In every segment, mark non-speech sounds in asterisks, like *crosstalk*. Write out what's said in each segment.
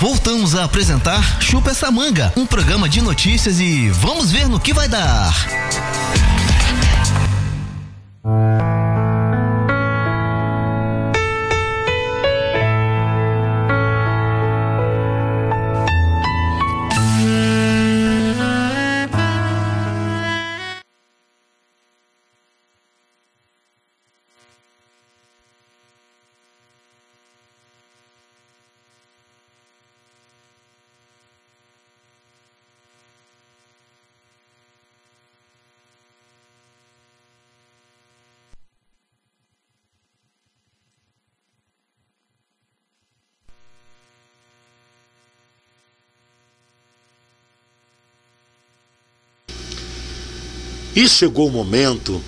voltamos a apresentar Chupa essa manga, um programa de notícias e vamos ver no que vai dar. E chegou o momento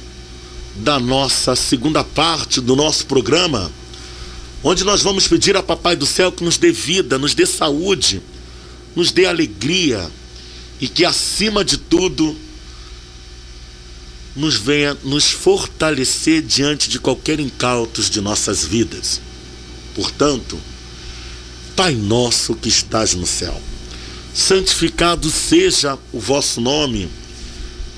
da nossa segunda parte do nosso programa, onde nós vamos pedir a Papai do Céu que nos dê vida, nos dê saúde, nos dê alegria e que, acima de tudo, nos venha nos fortalecer diante de qualquer incautos de nossas vidas. Portanto, Pai nosso que estás no céu, santificado seja o vosso nome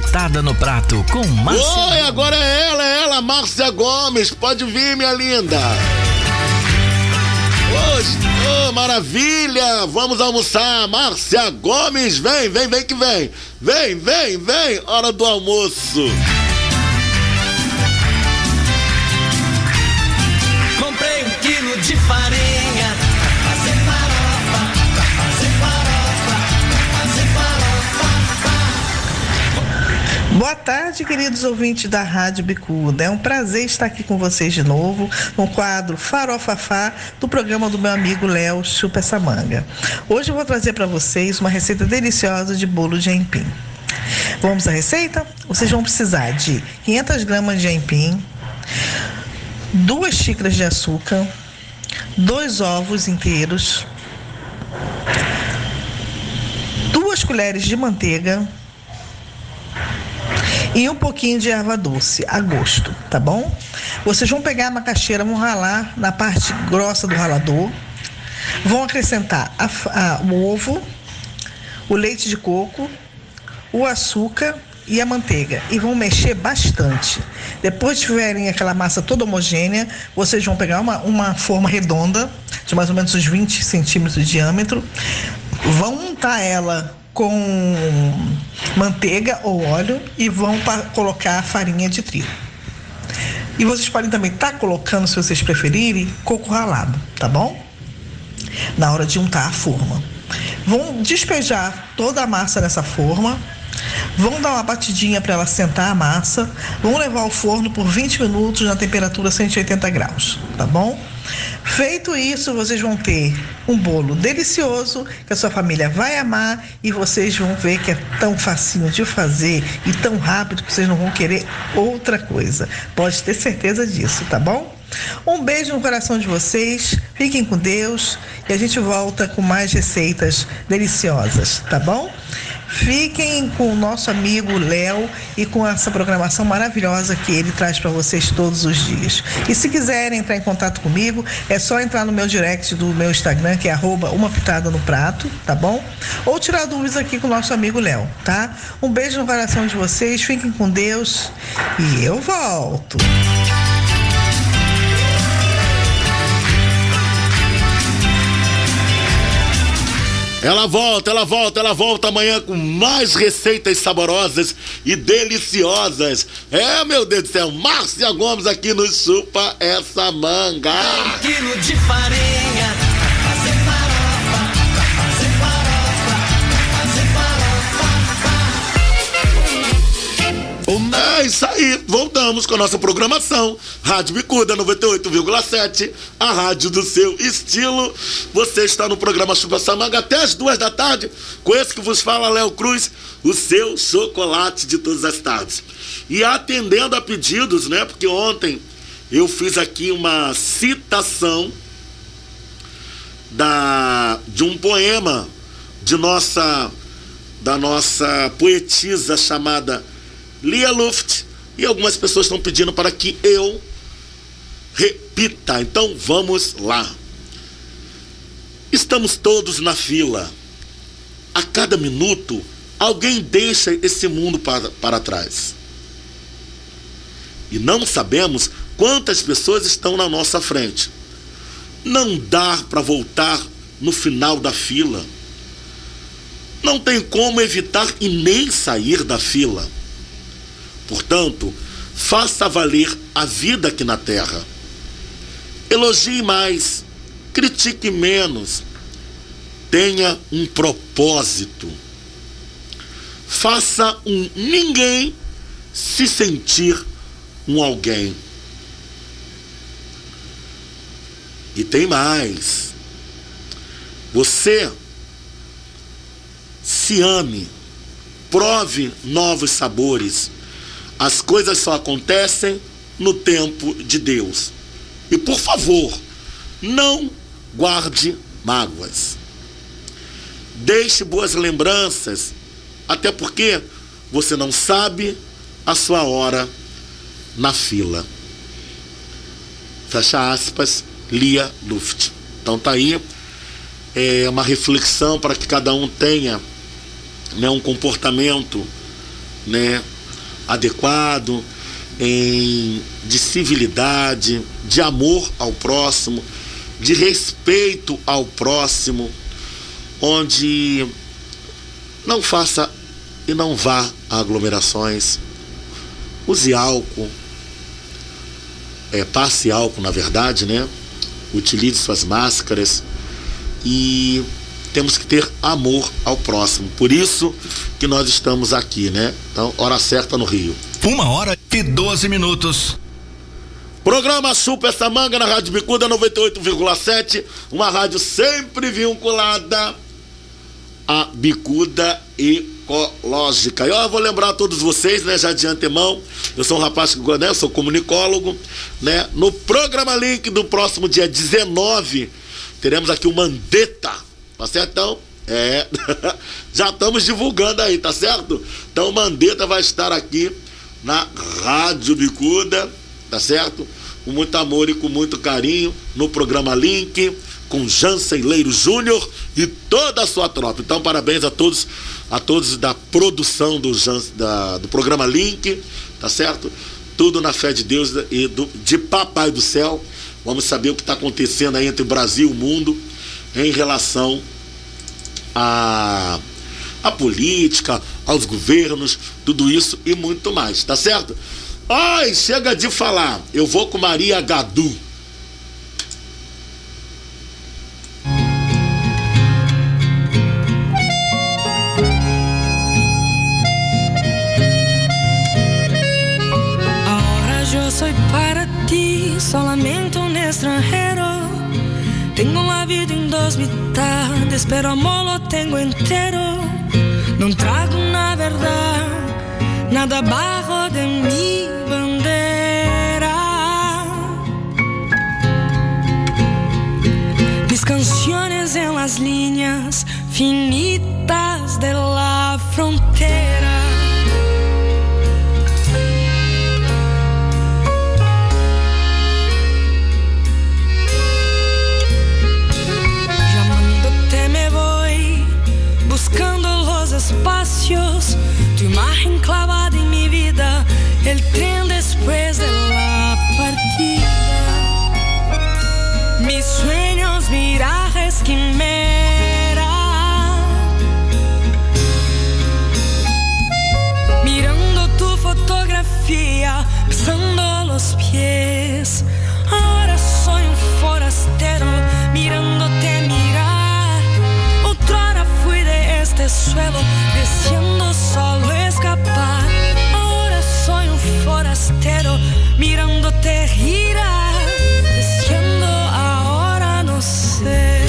Pitada no prato com Márcia. Oi, agora é ela, é ela, Márcia Gomes. Pode vir, minha linda. Oh, maravilha! Vamos almoçar. Márcia Gomes, vem, vem, vem que vem. Vem, vem, vem. Hora do almoço. Tarde, queridos ouvintes da Rádio Bicuda. É um prazer estar aqui com vocês de novo no quadro Farofafá do programa do meu amigo Léo Chupa essa manga. Hoje eu vou trazer para vocês uma receita deliciosa de bolo de aipim. Vamos à receita? Vocês vão precisar de 500 gramas de aipim, duas xícaras de açúcar, dois ovos inteiros, duas colheres de manteiga e um pouquinho de erva doce a gosto, tá bom? Vocês vão pegar a macaxeira, vão ralar na parte grossa do ralador, vão acrescentar a, a, o ovo, o leite de coco, o açúcar e a manteiga e vão mexer bastante. Depois de tiverem aquela massa toda homogênea, vocês vão pegar uma, uma forma redonda, de mais ou menos uns 20 centímetros de diâmetro, vão untar ela com manteiga ou óleo e vão colocar farinha de trigo. E vocês podem também estar tá colocando, se vocês preferirem, coco ralado, tá bom? Na hora de untar a forma. Vão despejar toda a massa nessa forma, vão dar uma batidinha para ela sentar a massa, vão levar ao forno por 20 minutos na temperatura 180 graus, tá bom? Feito isso, vocês vão ter um bolo delicioso que a sua família vai amar e vocês vão ver que é tão facinho de fazer e tão rápido que vocês não vão querer outra coisa. Pode ter certeza disso, tá bom? Um beijo no coração de vocês, fiquem com Deus e a gente volta com mais receitas deliciosas, tá bom? Fiquem com o nosso amigo Léo e com essa programação maravilhosa que ele traz para vocês todos os dias. E se quiserem entrar em contato comigo, é só entrar no meu direct do meu Instagram, que é arroba uma pitada no prato, tá bom? Ou tirar dúvidas aqui com o nosso amigo Léo, tá? Um beijo no coração de vocês, fiquem com Deus e eu volto. Ela volta, ela volta, ela volta amanhã com mais receitas saborosas e deliciosas. É, meu Deus do céu, Márcia Gomes aqui no Chupa Essa Manga. Um quilo de farinha É isso aí, voltamos com a nossa programação. Rádio Bicuda 98,7, a rádio do seu estilo. Você está no programa Chupa Samanga até as duas da tarde, com esse que vos fala Léo Cruz, o seu chocolate de todas as tardes. E atendendo a pedidos, né? Porque ontem eu fiz aqui uma citação da de um poema de nossa da nossa poetisa chamada Lia Luft e algumas pessoas estão pedindo para que eu repita. Então vamos lá. Estamos todos na fila. A cada minuto, alguém deixa esse mundo para, para trás. E não sabemos quantas pessoas estão na nossa frente. Não dá para voltar no final da fila. Não tem como evitar e nem sair da fila. Portanto, faça valer a vida aqui na terra. Elogie mais, critique menos. Tenha um propósito. Faça um ninguém se sentir um alguém. E tem mais. Você se ame, prove novos sabores. As coisas só acontecem no tempo de Deus. E por favor, não guarde mágoas. Deixe boas lembranças, até porque você não sabe a sua hora na fila. Fecha aspas, Lia Luft. Então tá aí é uma reflexão para que cada um tenha né, um comportamento né, adequado, em, de civilidade, de amor ao próximo, de respeito ao próximo, onde não faça e não vá a aglomerações, use álcool, é, passe álcool na verdade, né? Utilize suas máscaras e temos que ter amor ao próximo. Por isso que nós estamos aqui, né? Então, hora certa no Rio. Uma hora e 12 minutos. Programa Chupa essa manga na Rádio Bicuda 98,7, uma rádio sempre vinculada à bicuda ecológica. E ó, eu vou lembrar a todos vocês, né, já de antemão, eu sou um rapaz que né, eu sou comunicólogo, né? No programa Link do próximo dia 19, teremos aqui o Mandetta, tá certo? Então, é, *laughs* já estamos divulgando aí, tá certo? Então Mandetta vai estar aqui na Rádio Bicuda, tá certo? Com muito amor e com muito carinho no programa Link, com Jansen Leiro Júnior e toda a sua tropa. Então, parabéns a todos, a todos da produção do, da, do programa Link, tá certo? Tudo na fé de Deus e do, de Papai do Céu. Vamos saber o que está acontecendo aí entre o Brasil e o mundo em relação a a política, aos governos, tudo isso e muito mais, tá certo? Ai, chega de falar. Eu vou com Maria Gadu. Soy para ti solamente un extranjero. Tengo la vida dos mitades, pero amor lo tengo entero. No trago na verdad nada abajo de mi bandera. Mis canciones en las líneas finitas de la frontera. besando los pies. Ahora soy un forastero mirándote mirar. Otra hora fui de este suelo deseando solo escapar. Ahora soy un forastero mirándote girar. Deseando ahora no sé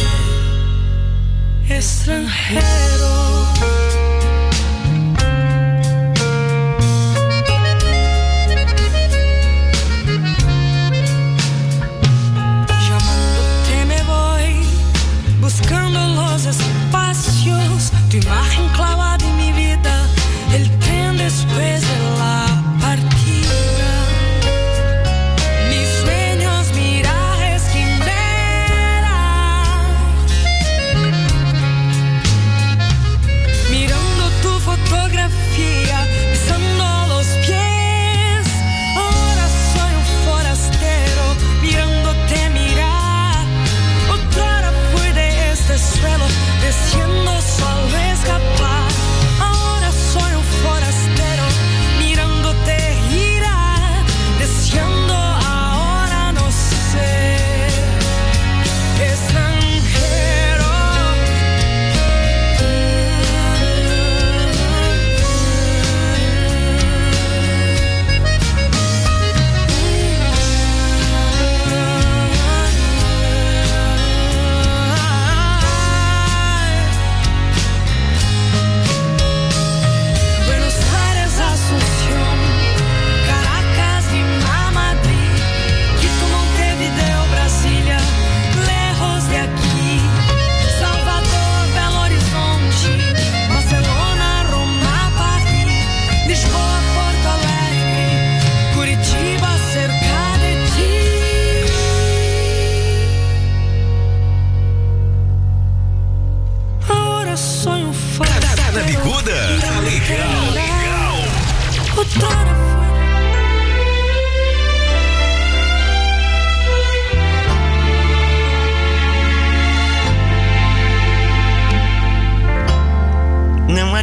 extranjero.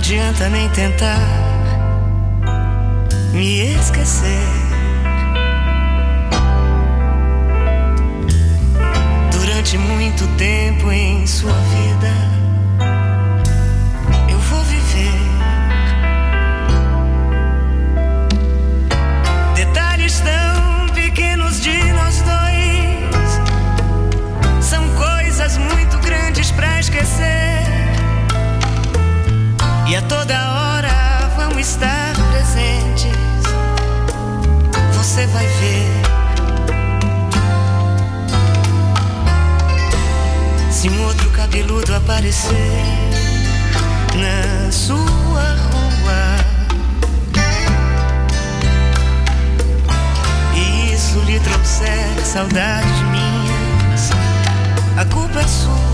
adianta nem tentar me esquecer. Durante muito tempo em sua você vai ver. Se um outro cabeludo aparecer na sua rua e isso lhe trouxer saudades minhas, a culpa é sua.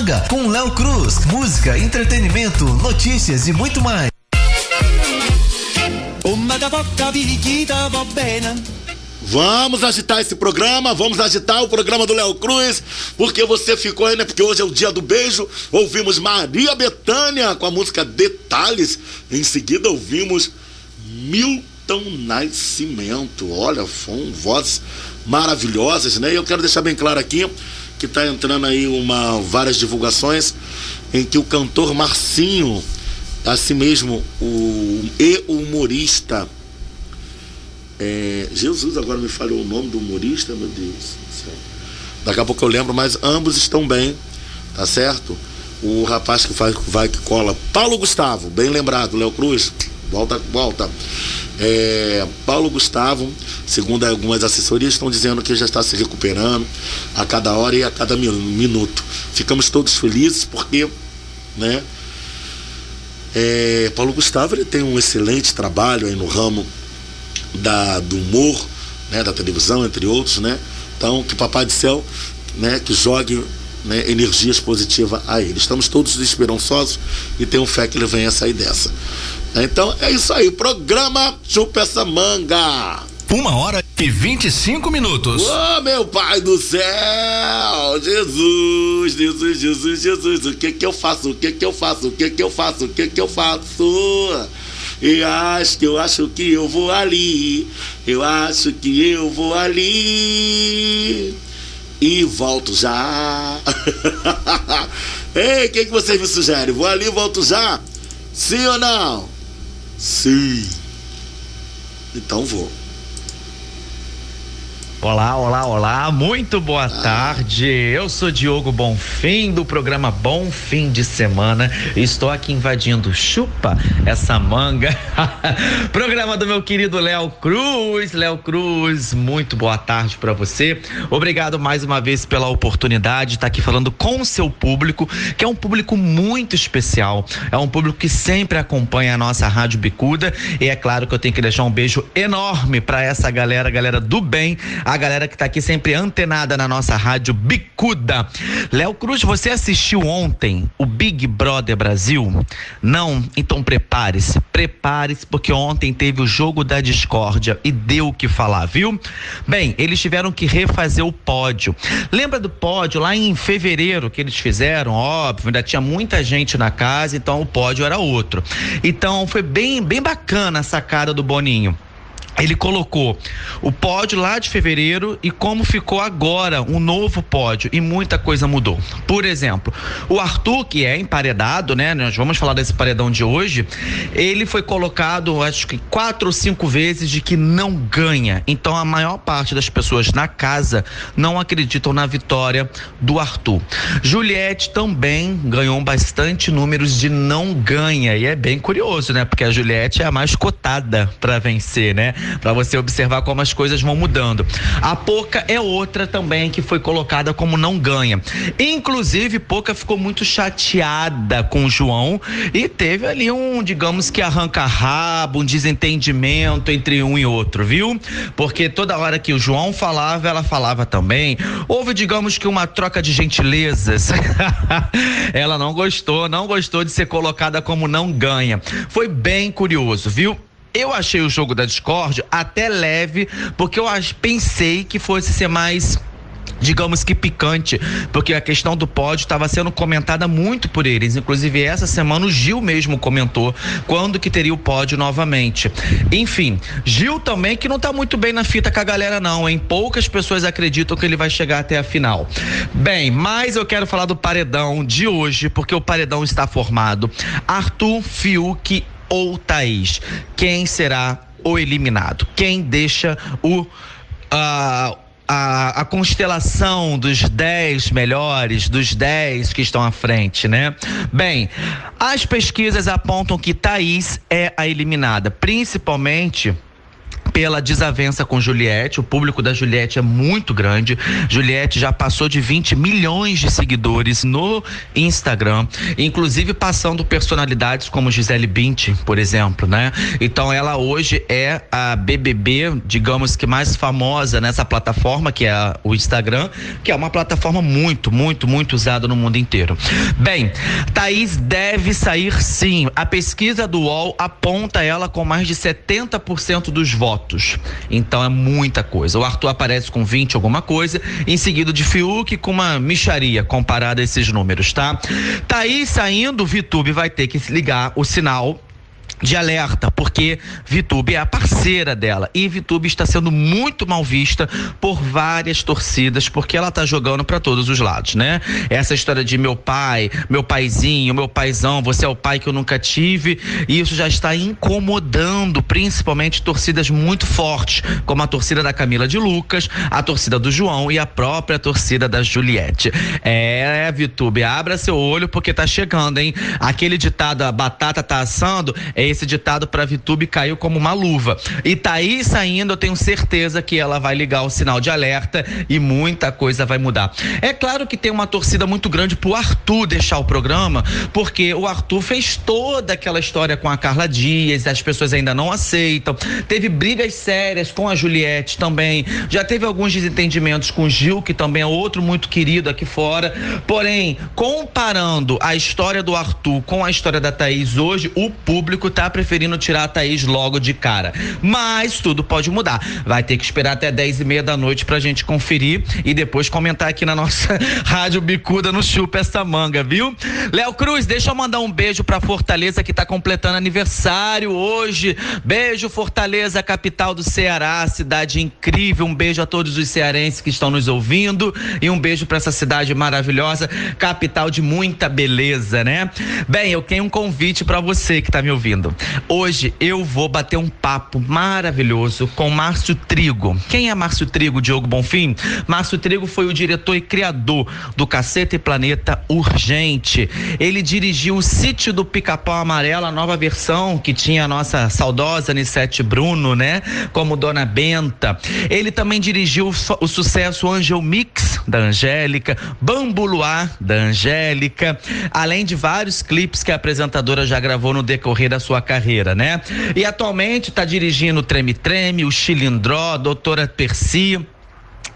Manga com Léo Cruz. Música, entretenimento, notícias e muito mais. Vamos agitar esse programa, vamos agitar o programa do Léo Cruz, porque você ficou aí, né? Porque hoje é o dia do beijo. Ouvimos Maria Bethânia com a música Detalhes. Em seguida ouvimos Milton Nascimento. Olha, foram vozes maravilhosas, né? E eu quero deixar bem claro aqui que tá entrando aí uma várias divulgações em que o cantor Marcinho, assim mesmo, o e humorista é, Jesus, agora me falhou o nome do humorista, meu Deus. Daqui a pouco eu lembro, mas ambos estão bem, tá certo? O rapaz que faz, vai que cola, Paulo Gustavo, bem lembrado, Léo Cruz, volta, volta. É, Paulo Gustavo, segundo algumas assessorias, estão dizendo que já está se recuperando a cada hora e a cada mi- minuto. Ficamos todos felizes porque, né? É, Paulo Gustavo ele tem um excelente trabalho aí no ramo da, do humor, né, da televisão, entre outros, né? Então, que Papai do Céu, né, que jogue né, energias positivas a ele. Estamos todos esperançosos e tenho fé que ele venha sair dessa. Então, é isso aí. Programa Chupa essa manga. Uma hora e 25 minutos. Ô, meu pai do céu! Jesus, Jesus, Jesus, Jesus. O que que eu faço? O que que eu faço? O que que eu faço? O que que eu faço? Eu acho que eu acho que eu vou ali. Eu acho que eu vou ali. E volto já. *laughs* Ei, o que, que vocês me sugerem? Vou ali e volto já? Sim ou não? Sim. Então vou. Olá, olá, olá, muito boa tarde. Eu sou Diogo Bonfim do programa Bom Fim de Semana. Estou aqui invadindo Chupa essa manga. *laughs* programa do meu querido Léo Cruz. Léo Cruz, muito boa tarde para você. Obrigado mais uma vez pela oportunidade de estar aqui falando com o seu público, que é um público muito especial. É um público que sempre acompanha a nossa Rádio Bicuda. E é claro que eu tenho que deixar um beijo enorme para essa galera, galera do bem, a galera que tá aqui sempre antenada na nossa rádio Bicuda. Léo Cruz, você assistiu ontem o Big Brother Brasil? Não? Então prepare-se, prepare-se, porque ontem teve o jogo da discórdia e deu o que falar, viu? Bem, eles tiveram que refazer o pódio. Lembra do pódio lá em fevereiro que eles fizeram? Óbvio, ainda tinha muita gente na casa, então o pódio era outro. Então foi bem, bem bacana a sacada do Boninho. Ele colocou o pódio lá de fevereiro e como ficou agora um novo pódio e muita coisa mudou. Por exemplo, o Arthur, que é emparedado, né? Nós vamos falar desse paredão de hoje. Ele foi colocado, acho que quatro ou cinco vezes de que não ganha. Então a maior parte das pessoas na casa não acreditam na vitória do Arthur. Juliette também ganhou bastante números de não ganha e é bem curioso, né? Porque a Juliette é a mais cotada para vencer, né? Para você observar como as coisas vão mudando. A Poca é outra também que foi colocada como não ganha. Inclusive, Poca ficou muito chateada com o João e teve ali um, digamos que arranca-rabo, um desentendimento entre um e outro, viu? Porque toda hora que o João falava, ela falava também. Houve, digamos que uma troca de gentilezas. *laughs* ela não gostou, não gostou de ser colocada como não ganha. Foi bem curioso, viu? Eu achei o jogo da Discord até leve, porque eu pensei que fosse ser mais digamos que picante, porque a questão do pódio estava sendo comentada muito por eles. Inclusive, essa semana o Gil mesmo comentou quando que teria o pódio novamente. Enfim, Gil também que não tá muito bem na fita com a galera, não, hein? Poucas pessoas acreditam que ele vai chegar até a final. Bem, mas eu quero falar do paredão de hoje, porque o paredão está formado. Arthur, Fiuk ou Thaís. Quem será o eliminado? Quem deixa o. ah, a, a constelação dos 10 melhores, dos 10 que estão à frente, né? Bem, as pesquisas apontam que Thaís é a eliminada, principalmente pela desavença com Juliette. O público da Juliette é muito grande. Juliette já passou de 20 milhões de seguidores no Instagram, inclusive passando personalidades como Gisele Bündchen, por exemplo, né? Então ela hoje é a BBB, digamos que mais famosa nessa plataforma que é o Instagram, que é uma plataforma muito, muito, muito usada no mundo inteiro. Bem, Thaís deve sair sim. A pesquisa do UOL aponta ela com mais de 70% dos votos. Então é muita coisa. O Arthur aparece com 20 alguma coisa, em seguida de Fiuk com uma micharia comparada a esses números, tá? Thaís saindo, o Vitube vai ter que ligar o sinal de alerta, porque Vitube é a parceira dela e Vitube está sendo muito mal vista por várias torcidas, porque ela está jogando para todos os lados, né? Essa história de meu pai, meu paizinho, meu paizão, você é o pai que eu nunca tive, isso já está incomodando principalmente torcidas muito fortes, como a torcida da Camila de Lucas, a torcida do João e a própria torcida da Juliette. É, Vitube, abra seu olho porque tá chegando, hein? Aquele ditado a batata tá assando é esse ditado para Vitube caiu como uma luva. E tá aí saindo, eu tenho certeza que ela vai ligar o sinal de alerta e muita coisa vai mudar. É claro que tem uma torcida muito grande pro Arthur deixar o programa, porque o Arthur fez toda aquela história com a Carla Dias, as pessoas ainda não aceitam. Teve brigas sérias com a Juliette também. Já teve alguns desentendimentos com o Gil, que também é outro muito querido aqui fora. Porém, comparando a história do Arthur com a história da Thaís hoje, o público tá preferindo tirar a Thaís logo de cara. Mas tudo pode mudar. Vai ter que esperar até 10 e meia da noite pra gente conferir e depois comentar aqui na nossa *laughs* Rádio Bicuda no Chupa essa manga, viu? Léo Cruz, deixa eu mandar um beijo pra Fortaleza que tá completando aniversário hoje. Beijo, Fortaleza, capital do Ceará, cidade incrível. Um beijo a todos os cearenses que estão nos ouvindo e um beijo para essa cidade maravilhosa, capital de muita beleza, né? Bem, eu tenho um convite para você que tá me ouvindo. Hoje eu vou bater um papo maravilhoso com Márcio Trigo. Quem é Márcio Trigo, Diogo Bonfim? Márcio Trigo foi o diretor e criador do Caceta e Planeta Urgente. Ele dirigiu o Sítio do Pica-Pau Amarelo, a nova versão que tinha a nossa saudosa Anissete Bruno, né? Como Dona Benta. Ele também dirigiu o, sucesso Angel Mix, da Angélica, Bambu Luar, da Angélica, além de vários clipes que a apresentadora já gravou no decorrer da sua carreira, né? E atualmente está dirigindo o Treme Treme, o Chilindró, Doutora Percy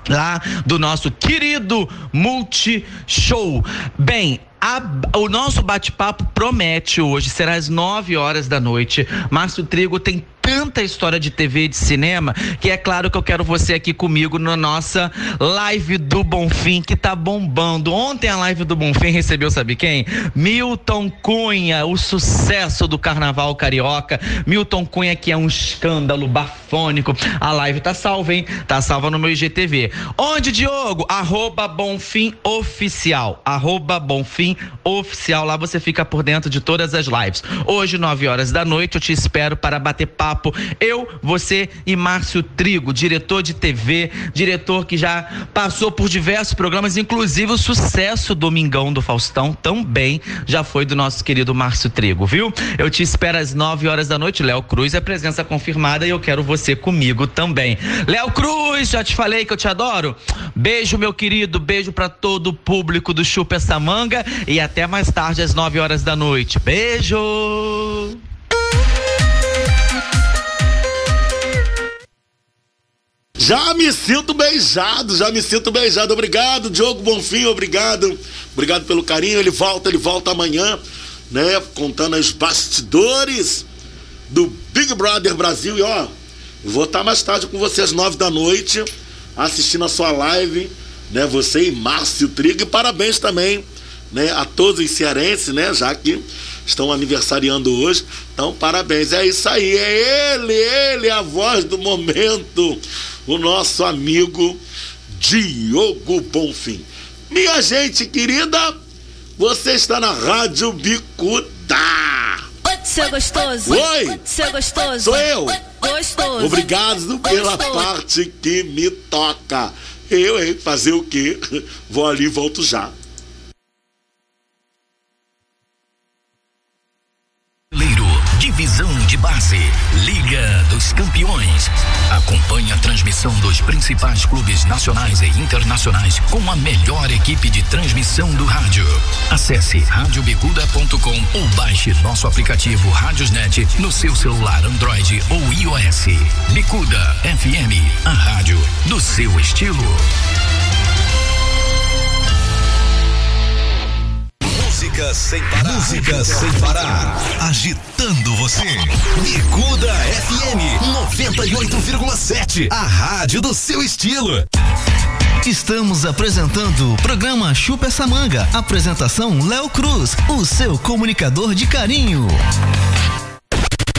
lá do nosso querido Multishow. Bem, a, o nosso bate-papo promete hoje, será às 9 horas da noite. Márcio Trigo tem tanta história de TV e de cinema que é claro que eu quero você aqui comigo na nossa live do Bonfim que tá bombando. Ontem a live do Bonfim recebeu, sabe quem? Milton Cunha, o sucesso do carnaval carioca. Milton Cunha que é um escândalo bafônico. A live tá salva, hein? Tá salva no meu IGTV. Onde, Diogo? Arroba Bonfim Oficial. Arroba Bonfim Oficial. Lá você fica por dentro de todas as lives. Hoje, 9 horas da noite, eu te espero para bater papo papo. Eu, você e Márcio Trigo, diretor de TV, diretor que já passou por diversos programas, inclusive o sucesso Domingão do Faustão também já foi do nosso querido Márcio Trigo, viu? Eu te espero às 9 horas da noite. Léo Cruz é presença confirmada e eu quero você comigo também. Léo Cruz, já te falei que eu te adoro. Beijo, meu querido, beijo para todo o público do Chupa essa manga e até mais tarde às 9 horas da noite. Beijo! Já me sinto beijado, já me sinto beijado. Obrigado, Diogo Bonfim, obrigado. Obrigado pelo carinho. Ele volta, ele volta amanhã, né? Contando os bastidores do Big Brother Brasil. E ó, vou estar mais tarde com você às nove da noite, assistindo a sua live, né? Você e Márcio Trigo. E parabéns também, né? A todos os cearenses, né? Já que estão aniversariando hoje. Então, parabéns. É isso aí, é ele, ele, a voz do momento o nosso amigo Diogo Bonfim. Minha gente querida, você está na Rádio Bicuda. Oi, seu gostoso. Oi. Seu gostoso. Sou eu. Gostoso. Obrigado pela Gostoso. parte que me toca. Eu, hein? Fazer o quê? Vou ali e volto já. Leiro, divisão de base, Liga dos campeões. Acompanhe a transmissão dos principais clubes nacionais e internacionais com a melhor equipe de transmissão do rádio. Acesse radiobicuda.com ou baixe nosso aplicativo Radiosnet no seu celular Android ou iOS. Bicuda FM, a rádio do seu estilo. Música sem parar. Música sem parar. Agitando você. Bicuda FM 98,7. A rádio do seu estilo. Estamos apresentando o programa Chupa essa manga. Apresentação Léo Cruz, o seu comunicador de carinho.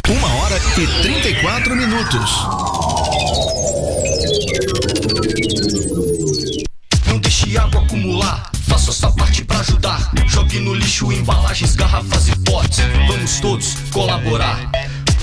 Uma hora e 34 minutos. Não deixe água acumular, sua parte pra ajudar. Jogue no lixo embalagens, garrafas e potes. Vamos todos colaborar.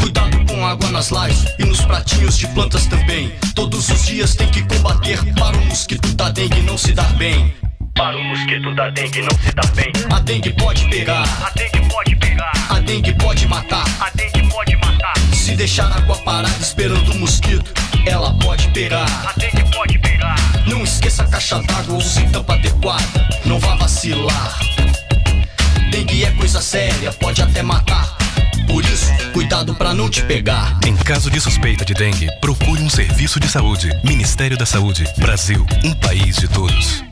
Cuidado com água nas lajes e nos pratinhos de plantas também. Todos os dias tem que combater para o mosquito da dengue não se dar bem. Para o mosquito da dengue não se dar bem. A dengue pode pegar. A dengue pode pegar. A dengue pode matar. A dengue pode matar. Se deixar a água parada esperando o mosquito, ela pode pegar. A dengue pode pegar. Não esqueça a caixa d'água, use tampa adequada. Não vá vacilar. Dengue é coisa séria, pode até matar. Por isso, cuidado pra não te pegar. Em caso de suspeita de dengue, procure um serviço de saúde. Ministério da Saúde. Brasil, um país de todos.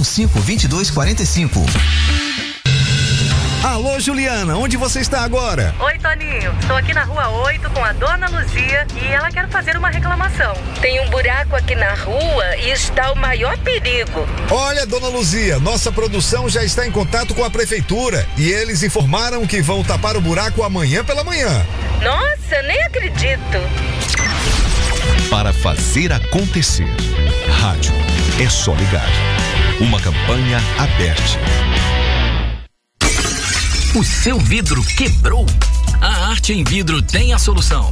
2245. Alô, Juliana, onde você está agora? Oi, Toninho. Estou aqui na rua 8 com a dona Luzia e ela quer fazer uma reclamação. Tem um buraco aqui na rua e está o maior perigo. Olha, dona Luzia, nossa produção já está em contato com a prefeitura e eles informaram que vão tapar o buraco amanhã pela manhã. Nossa, nem acredito. Para fazer acontecer, rádio é só ligar. Uma campanha aberta. O seu vidro quebrou? A Arte em Vidro tem a solução.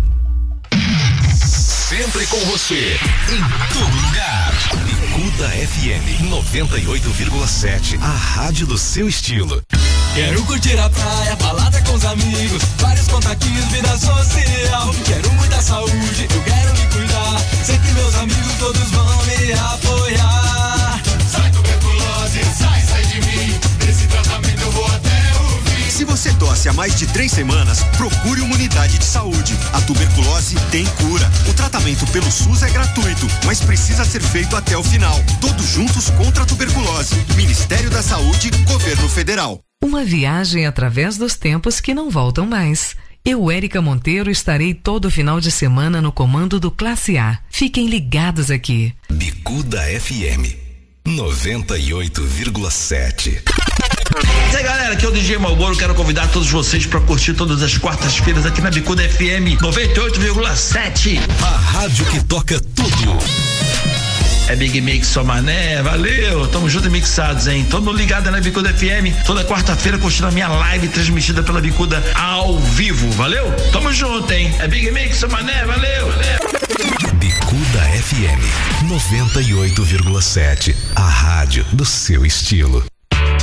Sempre com você, em todo lugar. Bicuda FM 98,7. A rádio do seu estilo. Quero curtir a praia, balada com os amigos, vários contatinhos, vida social. Quero muita saúde, eu quero me cuidar. Sei que meus amigos todos vão me apoiar. Se você tosse há mais de três semanas, procure uma unidade de saúde. A tuberculose tem cura. O tratamento pelo SUS é gratuito, mas precisa ser feito até o final. Todos juntos contra a tuberculose. Ministério da Saúde, Governo Federal. Uma viagem através dos tempos que não voltam mais. Eu, Érica Monteiro, estarei todo final de semana no comando do Classe A. Fiquem ligados aqui. Bicuda FM 98,7. E aí galera, aqui é o DJ Malboro, quero convidar todos vocês para curtir todas as quartas-feiras aqui na Bicuda FM 98,7. A rádio que toca tudo. É Big Mix mané, valeu, tamo junto e mixados, hein? Mundo ligado na Bicuda FM, toda quarta-feira curtindo a minha live transmitida pela Bicuda ao vivo, valeu? Tamo junto, hein? É Big Mix mané, valeu, valeu. Bicuda FM 98,7. A rádio do seu estilo.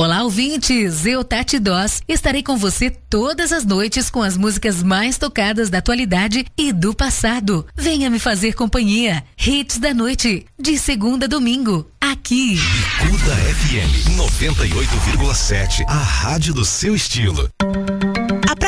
Olá, ouvintes! Eu, Tati Doss, estarei com você todas as noites com as músicas mais tocadas da atualidade e do passado. Venha me fazer companhia. Hits da noite, de segunda a domingo, aqui. Bicuda FM 98,7. A rádio do seu estilo.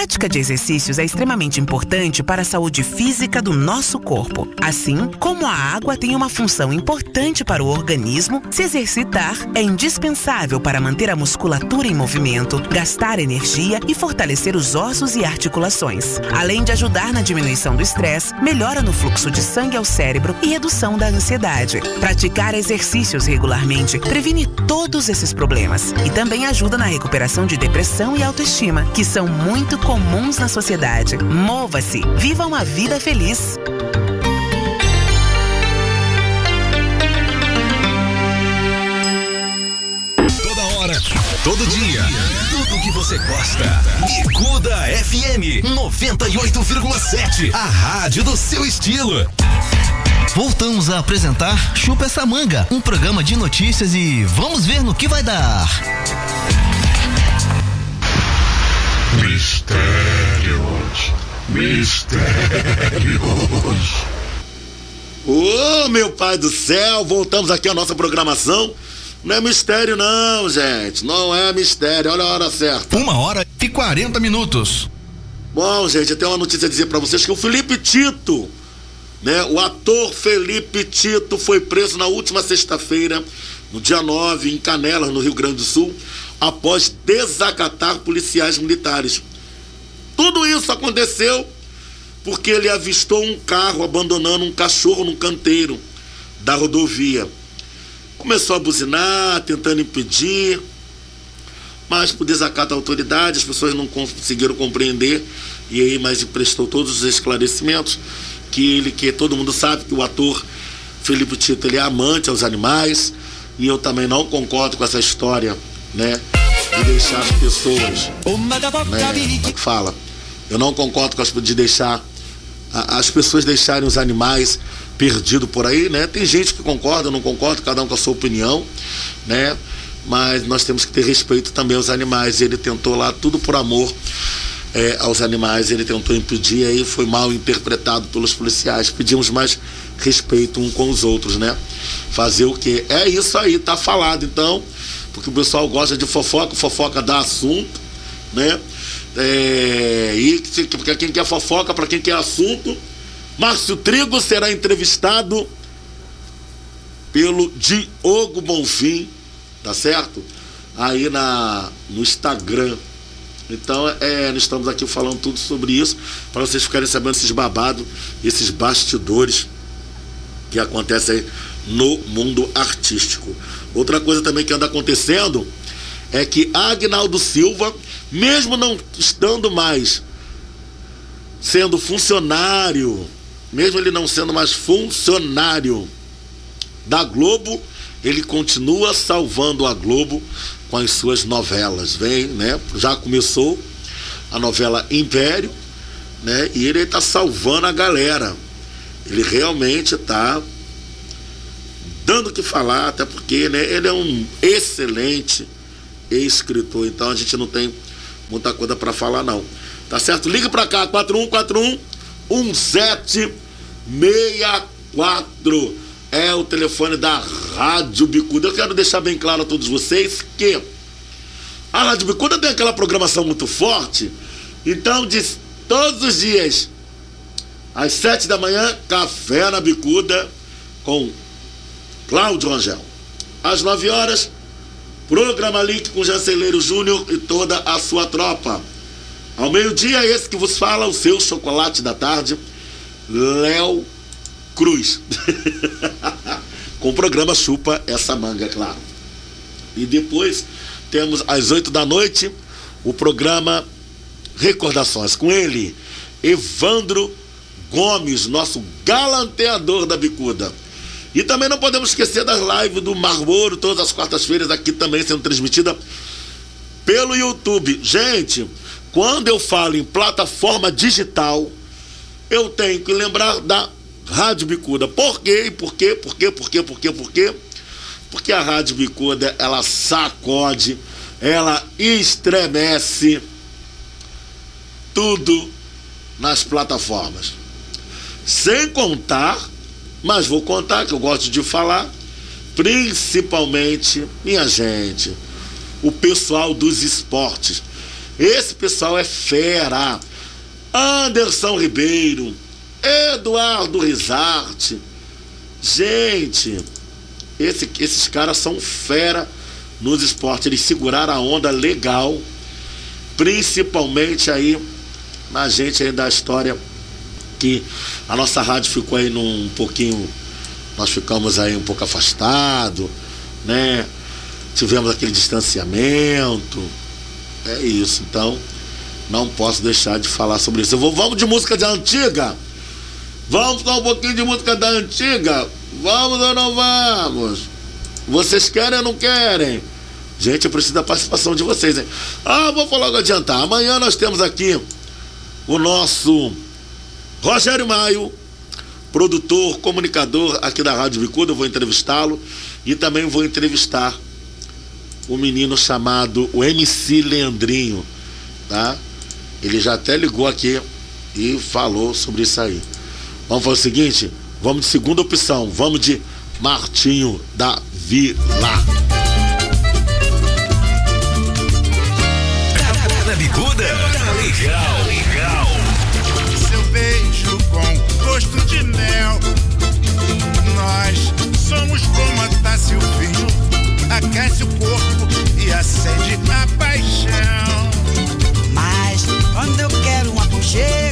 Prática de exercícios é extremamente importante para a saúde física do nosso corpo. Assim como a água tem uma função importante para o organismo, se exercitar é indispensável para manter a musculatura em movimento, gastar energia e fortalecer os ossos e articulações. Além de ajudar na diminuição do estresse, melhora no fluxo de sangue ao cérebro e redução da ansiedade. Praticar exercícios regularmente previne todos esses problemas e também ajuda na recuperação de depressão e autoestima, que são muito comuns na sociedade. Mova-se, viva uma vida feliz. Toda hora, todo dia, tudo que você gosta. Bicuda FM 98,7. A rádio do seu estilo. Voltamos a apresentar Chupa essa manga, um programa de notícias e vamos ver no que vai dar. Mistérios, mistérios. Ô, meu pai do céu, voltamos aqui à nossa programação. Não é mistério, não, gente. Não é mistério. Olha a hora certa. Uma hora e 40 minutos. Bom, gente, eu tenho uma notícia a dizer para vocês que o Felipe Tito, né, o ator Felipe Tito foi preso na última sexta-feira, no dia 9, em Canelas, no Rio Grande do Sul, após desacatar policiais militares. Tudo isso aconteceu porque ele avistou um carro abandonando um cachorro num canteiro da rodovia. Começou a buzinar, tentando impedir, mas por desacato da autoridade, as pessoas não conseguiram compreender, e aí, mas prestou todos os esclarecimentos, que ele, que todo mundo sabe que o ator Felipe Tito, ele é amante aos animais, e eu também não concordo com essa história, né, de deixar as pessoas, né, fala, eu não concordo com as, de deixar as pessoas deixarem os animais perdidos por aí, né? Tem gente que concorda, não concorda, cada um com a sua opinião, né? Mas nós temos que ter respeito também aos animais. Ele tentou lá tudo por amor é, aos animais, ele tentou impedir, aí foi mal interpretado pelos policiais. Pedimos mais respeito um com os outros, né? Fazer o quê? É isso aí, tá falado então, porque o pessoal gosta de fofoca, fofoca dá assunto, né? É, e para quem quer fofoca, para quem quer assunto, Márcio Trigo será entrevistado pelo Diogo Bonfim, tá certo? Aí na, no Instagram. Então, é, nós estamos aqui falando tudo sobre isso, para vocês ficarem sabendo esses babados, esses bastidores que acontecem aí no mundo artístico. Outra coisa também que anda acontecendo é que Agnaldo Silva, mesmo não estando mais sendo funcionário, mesmo ele não sendo mais funcionário da Globo, ele continua salvando a Globo com as suas novelas. Vem, né? Já começou a novela Império, né? E ele está salvando a galera. Ele realmente está dando o que falar, até porque né, ele é um excelente escritor, então a gente não tem muita coisa para falar não. Tá certo? Liga para cá 4141 1764 é o telefone da Rádio Bicuda. Eu quero deixar bem claro a todos vocês que a Rádio Bicuda tem aquela programação muito forte, então de todos os dias às sete da manhã, café na Bicuda com Cláudio Angel. Às nove horas, Programa Link com Janceleiro Júnior e toda a sua tropa. Ao meio-dia, esse que vos fala, o seu chocolate da tarde, Léo Cruz. *laughs* com o programa Chupa essa manga, claro. E depois temos às oito da noite o programa Recordações com ele, Evandro Gomes, nosso galanteador da bicuda. E também não podemos esquecer das lives do Marmoro, todas as quartas-feiras, aqui também sendo transmitida pelo YouTube. Gente, quando eu falo em plataforma digital, eu tenho que lembrar da Rádio Bicuda. Por quê? Por quê? Por quê? Por quê? Por quê? Por quê? Porque a Rádio Bicuda, ela sacode, ela estremece tudo nas plataformas. Sem contar, mas vou contar que eu gosto de falar, principalmente, minha gente, o pessoal dos esportes. Esse pessoal é fera. Anderson Ribeiro, Eduardo Rizarte. Gente, esse, esses caras são fera nos esportes. Eles seguraram a onda legal, principalmente aí na gente aí da história que a nossa rádio ficou aí num um pouquinho, nós ficamos aí um pouco afastado, né? Tivemos aquele distanciamento. É isso, então não posso deixar de falar sobre isso. Eu vou, vamos de música de antiga? Vamos falar um pouquinho de música da antiga? Vamos ou não vamos? Vocês querem ou não querem? Gente, eu preciso da participação de vocês, hein? Ah, vou logo adiantar. Amanhã nós temos aqui o nosso Rogério Maio, produtor, comunicador aqui da Rádio Bicuda. Eu vou entrevistá-lo e também vou entrevistar um menino chamado o MC Leandrinho, tá? Ele já até ligou aqui e falou sobre isso aí. Vamos fazer o seguinte, vamos de segunda opção, vamos de Martinho da Vila. Na bicuda, tá legal, legal. Somos como o vinho. Aquece o corpo e acende a paixão. Mas quando eu quero um aconchego,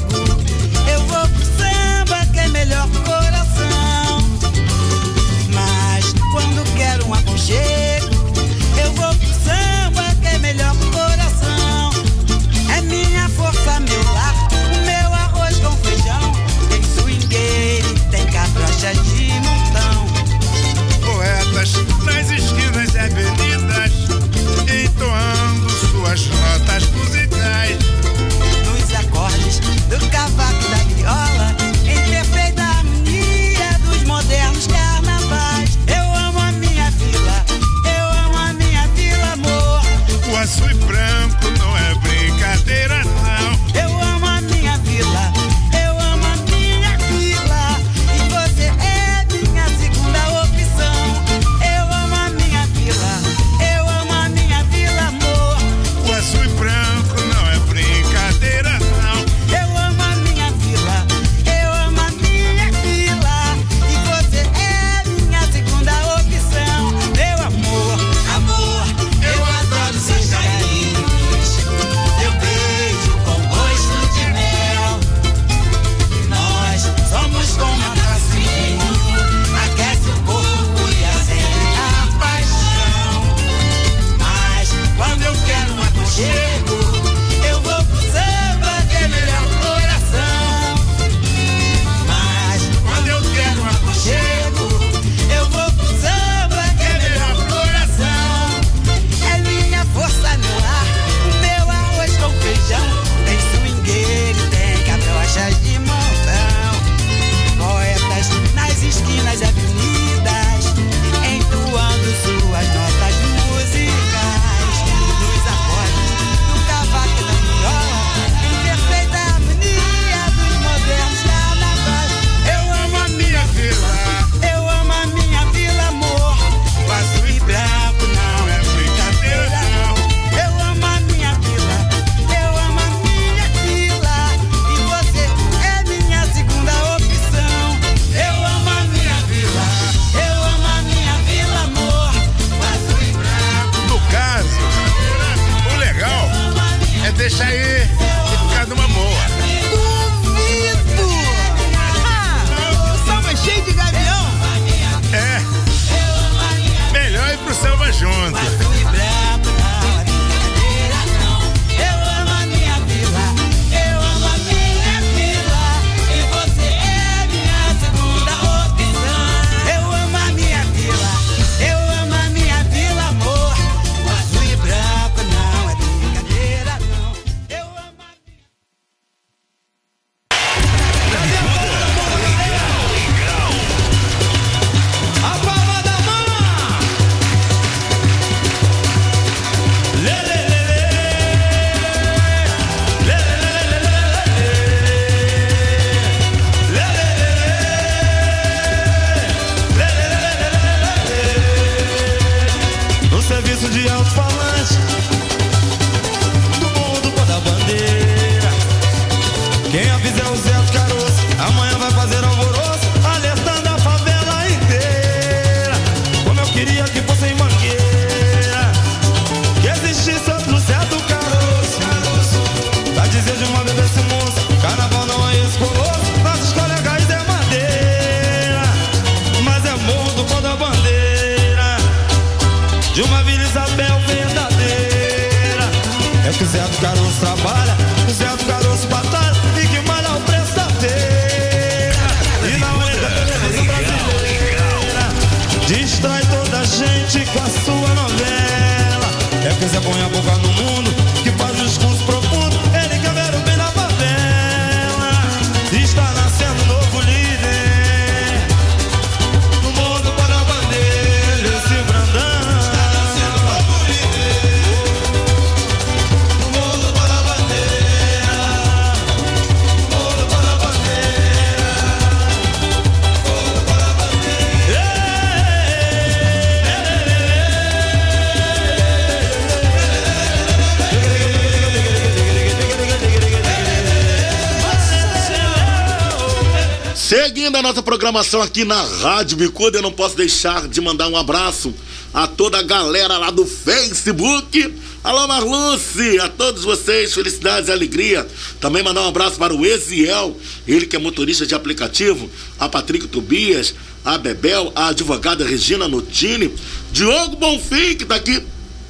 programação aqui na Rádio Bicuda, eu não posso deixar de mandar um abraço a toda a galera lá do Facebook. Alô, Marluce, a todos vocês, felicidades e alegria. Também mandar um abraço para o Eziel, ele que é motorista de aplicativo, a Patrick Tobias, a Bebel, a advogada Regina Notini, Diogo Bonfim, que tá aqui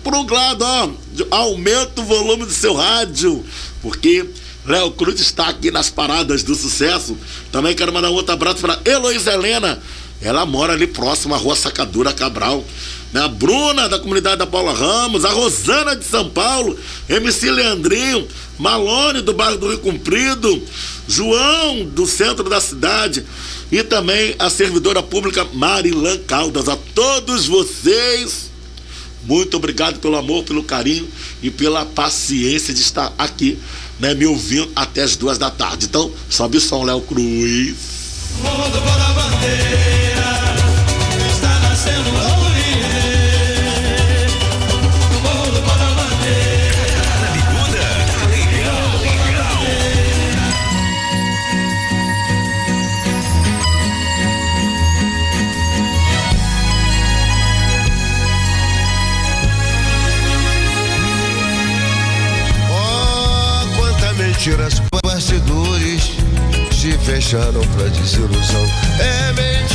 pro lado, ó, aumenta o volume do seu rádio, porque Léo Cruz está aqui nas paradas do sucesso. Também quero mandar um outro abraço para Heloísa Helena. Ela mora ali próximo à rua Sacadura Cabral. Né? A Bruna, da comunidade da Paula Ramos. A Rosana de São Paulo. MC Leandrinho. Malone, do bairro do Rio Comprido. João, do centro da cidade. E também a servidora pública Marilã Caldas. A todos vocês. Muito obrigado pelo amor, pelo carinho e pela paciência de estar aqui, né, me ouvindo até as duas da tarde. Então, sobe o som, Léo Cruz. Mundo para bandeira, se fecharam pra desilusão. É mentira.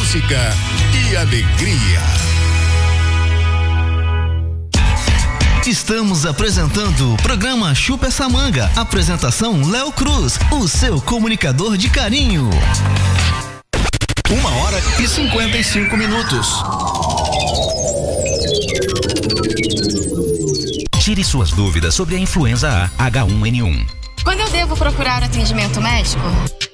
Música e alegria. Estamos apresentando o programa Chupa essa manga. Apresentação Léo Cruz, o seu comunicador de carinho. Uma hora e 55 minutos. Tire suas dúvidas sobre a influenza A H1N1. Quando eu devo procurar atendimento médico?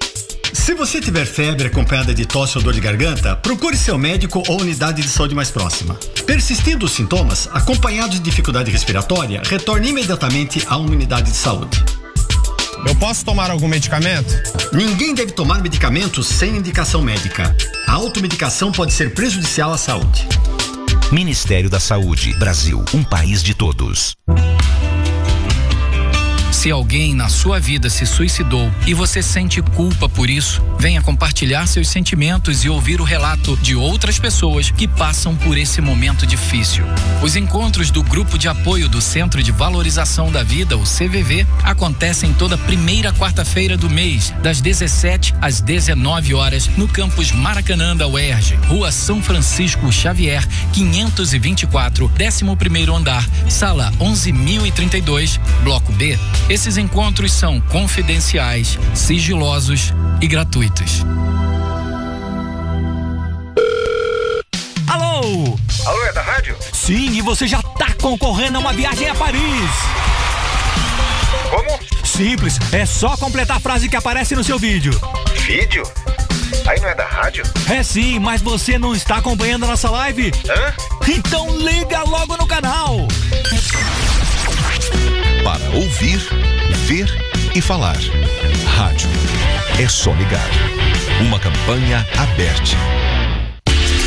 Se você tiver febre acompanhada de tosse ou dor de garganta, procure seu médico ou unidade de saúde mais próxima. Persistindo os sintomas, acompanhados de dificuldade respiratória, retorne imediatamente a uma unidade de saúde. Eu posso tomar algum medicamento? Ninguém deve tomar medicamentos sem indicação médica. A automedicação pode ser prejudicial à saúde. Ministério da Saúde, Brasil, um país de todos. Se alguém na sua vida se suicidou e você sente culpa por isso, venha compartilhar seus sentimentos e ouvir o relato de outras pessoas que passam por esse momento difícil. Os encontros do Grupo de Apoio do Centro de Valorização da Vida, o CVV, acontecem toda primeira quarta-feira do mês, das 17 às 19 horas, no campus Maracanã da UERJ, Rua São Francisco Xavier, 524, 11º andar, sala 11032, bloco B. Esses encontros são confidenciais, sigilosos e gratuitos. Alô? Alô, é da rádio? Sim, e você já tá concorrendo a uma viagem a Paris. Como? Simples, é só completar a frase que aparece no seu vídeo. Vídeo? Aí não é da rádio? É sim, mas você não está acompanhando a nossa live? Hã? Então liga logo no canal. Para ouvir, ver e falar. Rádio. É só ligar. Uma campanha aberta.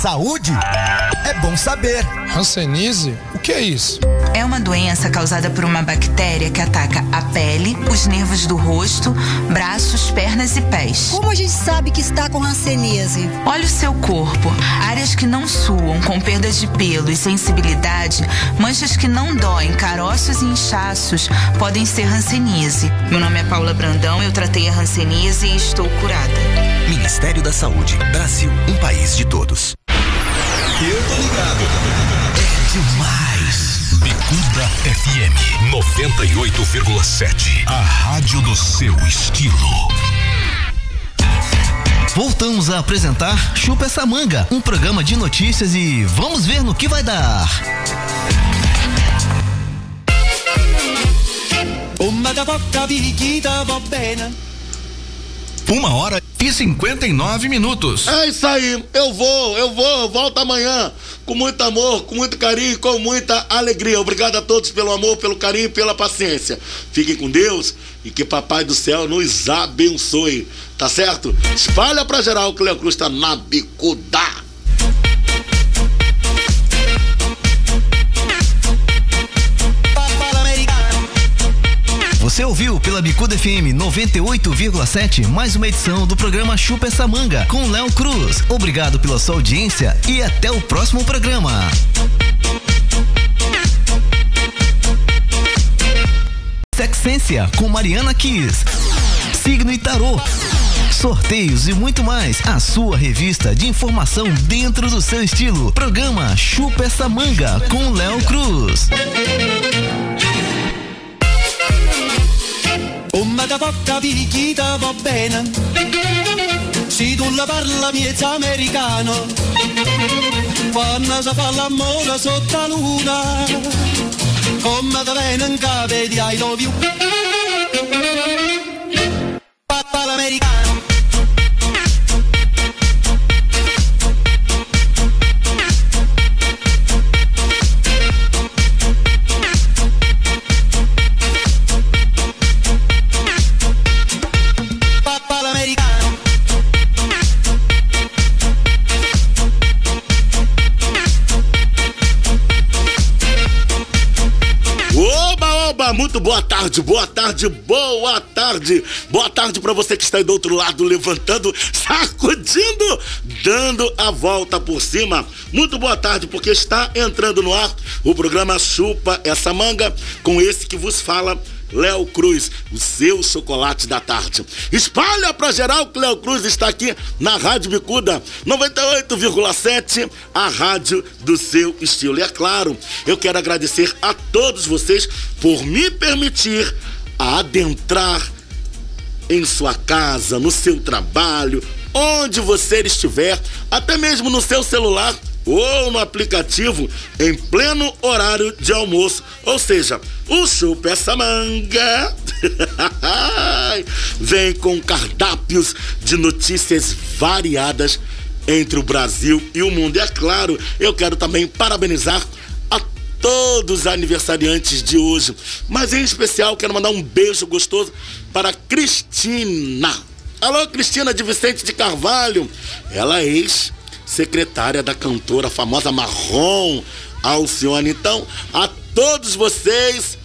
Saúde é bom saber. Hanseníase? O que é isso? É uma doença causada por uma bactéria que ataca a pele, os nervos do rosto, braços, pernas e pés. Como a gente sabe que está com hanseníase? Olhe o seu corpo. Áreas que não suam, com perdas de pelo e sensibilidade, manchas que não doem, caroços e inchaços podem ser hanseníase. Meu nome é Paula Brandão, eu tratei a hanseníase e estou curada. Ministério da Saúde, Brasil, um país de todos. Eu tô ligado. É demais. Bicuda FM 98,7. A rádio do seu estilo. Voltamos a apresentar Chupa essa manga, um programa de notícias e vamos ver no que vai dar. Uma hora e 59 minutos. É isso aí, eu vou, eu vou, volto amanhã com muito amor, com muito carinho, com muita alegria. Obrigado a todos pelo amor, pelo carinho e pela paciência. Fiquem com Deus e que Papai do Céu nos abençoe, tá certo? Espalha pra geral que o Léo Cruz tá na bicuda. Você ouviu pela Bicuda FM 98,7 mais uma edição do programa Chupa essa manga com Léo Cruz. Obrigado pela sua audiência e até o próximo programa. Sexência com Mariana Kiss. Signo e Tarô. sorteios e muito mais. A sua revista de informação dentro do seu estilo. Programa Chupa essa manga com Léo Cruz. Come da porta picchita va bene Se tu la parla miezza americano. Quando si fa l'amore sotto la luna. Come da in capo di I love you Papà l'americano muito boa tarde, boa tarde, boa tarde. Boa tarde para você que está aí do outro lado, levantando, *laughs* sacudindo, dando a volta por cima. Muito boa tarde, porque está entrando no ar o programa Chupa essa manga com esse que vos fala. Léo Cruz, o seu chocolate da tarde. Espalha pra geral que Léo Cruz está aqui na Rádio Bicuda 98,7, a rádio do seu estilo. E é claro, eu quero agradecer a todos vocês por me permitir adentrar em sua casa, no seu trabalho, onde você estiver, até mesmo no seu celular ou no aplicativo em pleno horário de almoço. Ou seja, o Chupa essa manga *laughs* vem com cardápios de notícias variadas entre o Brasil e o mundo. E é claro, eu quero também parabenizar a todos os aniversariantes de hoje, mas em especial quero mandar um beijo gostoso para Cristina. Alô, Cristina de Vicente de Carvalho. Ela é ex secretária da cantora famosa Marrom Alcione. Então, a todos vocês,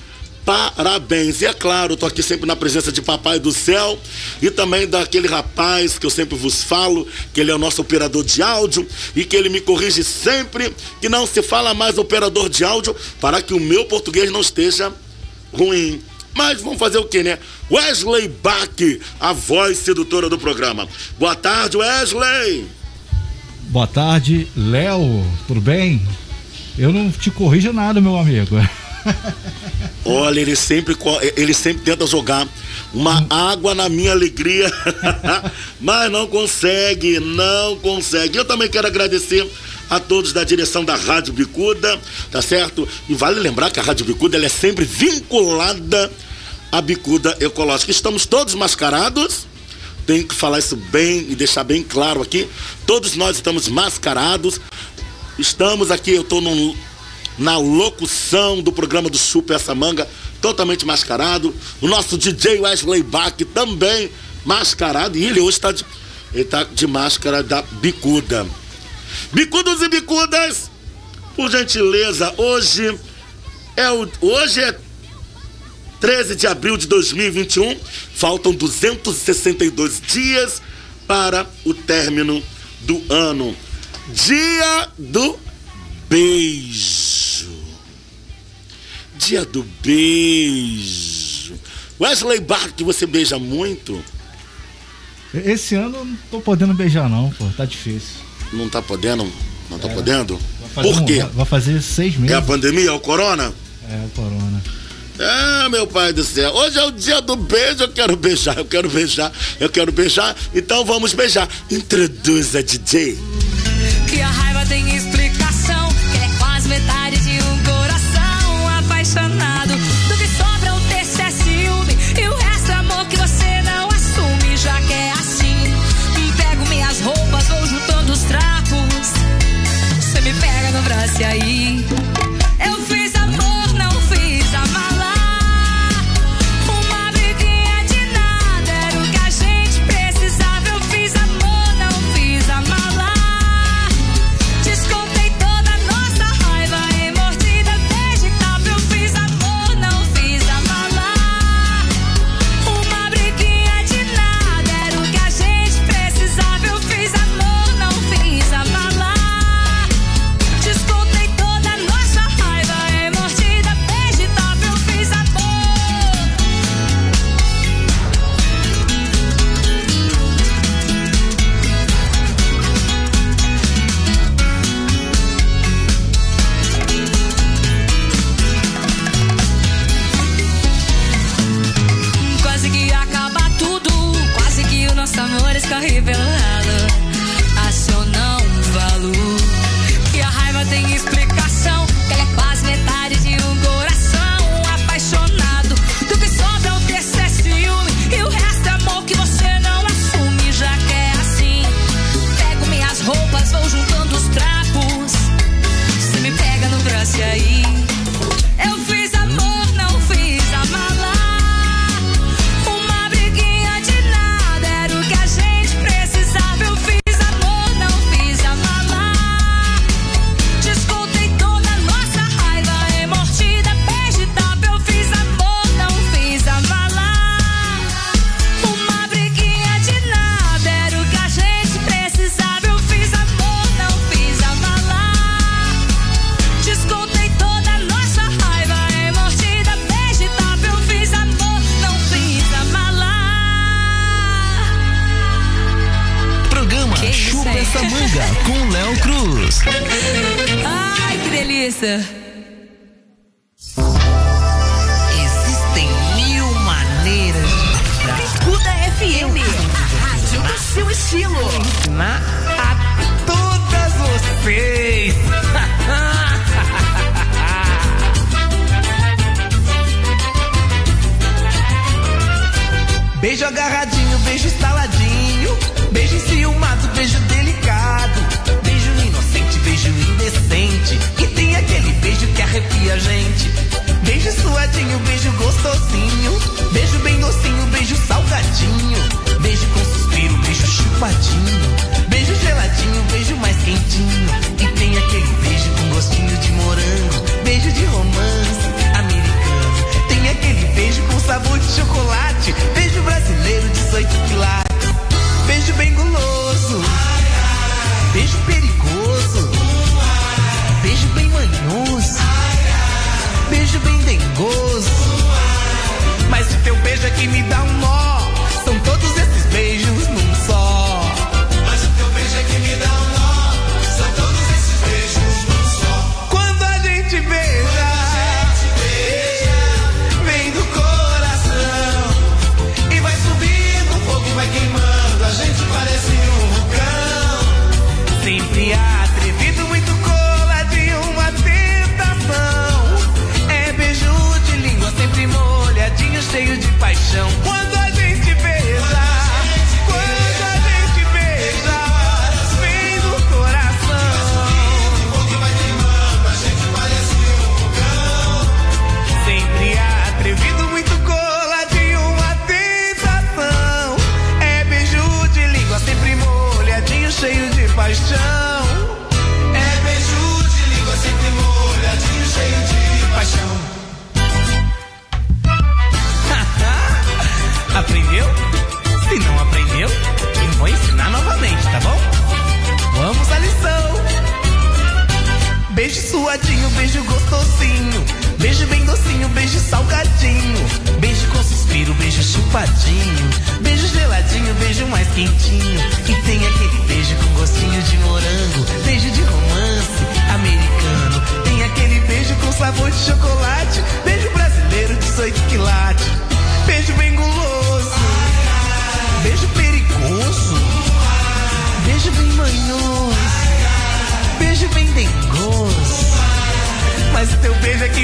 parabéns. E é claro, tô aqui sempre na presença de Papai do Céu e também daquele rapaz que eu sempre vos falo, que ele é o nosso operador de áudio e que ele me corrige sempre que não se fala mais operador de áudio para que o meu português não esteja ruim. Mas vamos fazer o que, né? Wesley Bach, a voz sedutora do programa. Boa tarde, Wesley. Boa tarde, Léo, tudo bem? Eu não te corrijo nada, meu amigo. *laughs* Olha, ele sempre, ele sempre tenta jogar uma água na minha alegria, *laughs* mas não consegue, não consegue. Eu também quero agradecer a todos da direção da Rádio Bicuda, tá certo? E vale lembrar que a Rádio Bicuda ela é sempre vinculada à Bicuda Ecológica. Estamos todos mascarados, tenho que falar isso bem e deixar bem claro aqui. Todos nós estamos mascarados. Estamos aqui, eu estou na locução do programa do Chupa Essa Manga, totalmente mascarado. O nosso DJ Wesley Bach também mascarado. E ele hoje está de, tá de máscara da bicuda. Bicudos e bicudas, por gentileza, hoje é o, hoje é 13 de abril de 2021. Faltam 262 dias para o término do ano. Dia do beijo. Dia do beijo. Wesley Bach, que você beija muito? Esse ano eu não tô podendo beijar, não, pô, tá difícil. Não tá podendo? Não tá podendo? Vai fazer Por um- quê? vai- Vai fazer seis meses. É a pandemia, é o corona? É, o corona. Ah, meu pai do céu, hoje é o dia do beijo, eu quero beijar, eu quero beijar, eu quero beijar, então vamos beijar. Introduza, DJ. Que a raiva tem explicação, que é quase metade que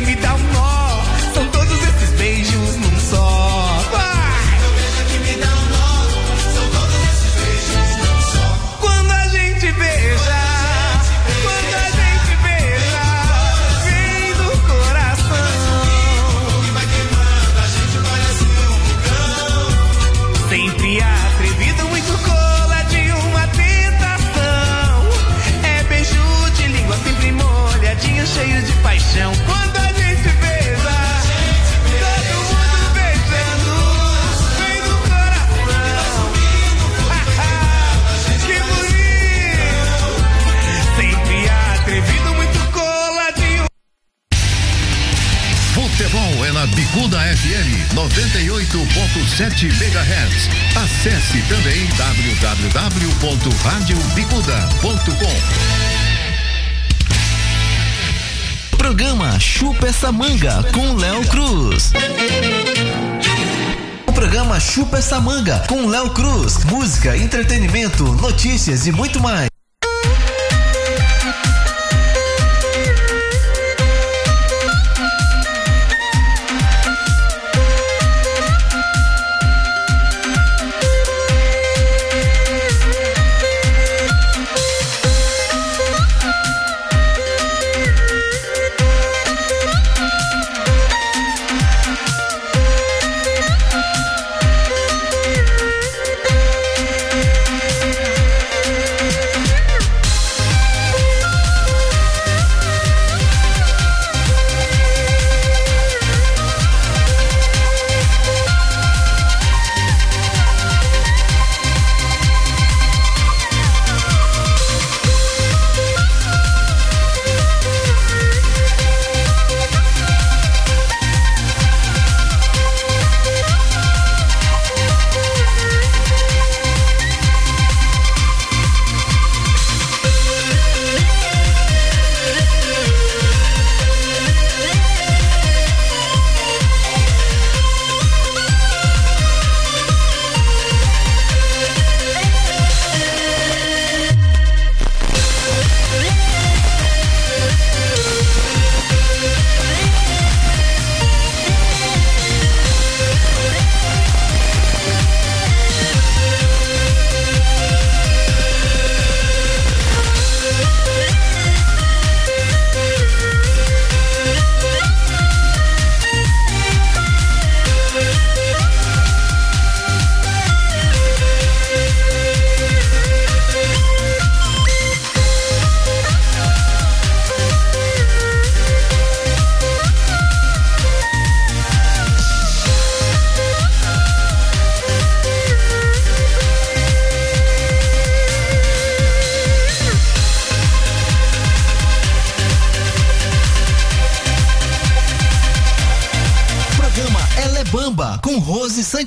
me dá Chupa essa manga com Léo Cruz, música, entretenimento, notícias e muito mais.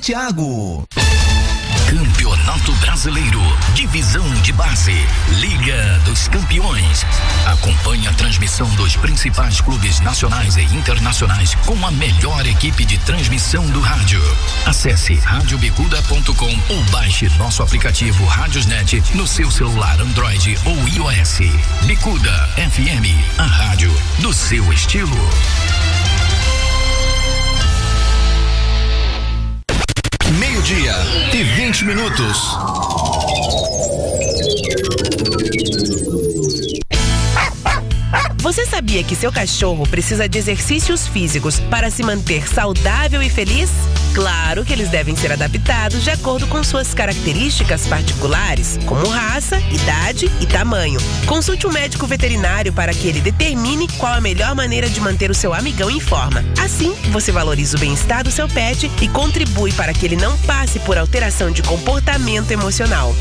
Santiago. Campeonato Brasileiro, Divisão de Base, Liga dos Campeões. Acompanhe a transmissão dos principais clubes nacionais e internacionais com a melhor equipe de transmissão do rádio. Acesse radiobicuda.com ou baixe nosso aplicativo Radiosnet no seu celular Android ou iOS. Bicuda FM, a rádio do seu estilo. Meio-dia e 20 minutos. Você sabia que seu cachorro precisa de exercícios físicos para se manter saudável e feliz? Claro que eles devem ser adaptados de acordo com suas características particulares, como raça, idade e tamanho. Consulte um médico veterinário para que ele determine qual a melhor maneira de manter o seu amigão em forma. Assim, você valoriza o bem-estar do seu pet e contribui para que ele não passe por alteração de comportamento emocional.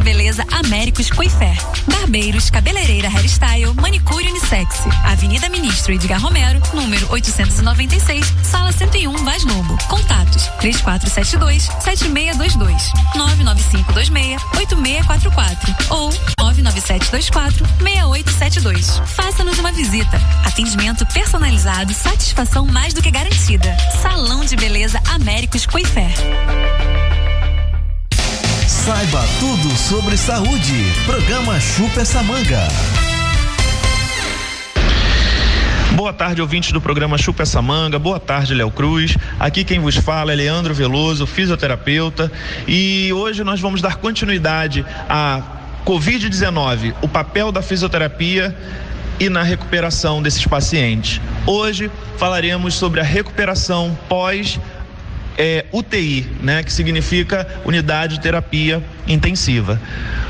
De Beleza Américos Coifé. Barbeiros, cabeleireira hairstyle, manicure unissex. Avenida Ministro Edgar Romero, número 896, sala 101, Vaz Lobo. Contatos: 3472-7622, 99526-8644 ou 99724-6872. Faça-nos uma visita. Atendimento personalizado, satisfação mais do que garantida. Salão de Beleza Américos Coifé. Saiba tudo sobre saúde. Programa Chupa essa manga. Boa tarde, ouvintes do programa Chupa essa manga. Boa tarde, Léo Cruz. Aqui quem vos fala é Leandro Veloso, fisioterapeuta. E hoje nós vamos dar continuidade à Covid-19, o papel da fisioterapia e na recuperação desses pacientes. Hoje falaremos sobre a recuperação pós é, UTI, né, que significa unidade de terapia intensiva.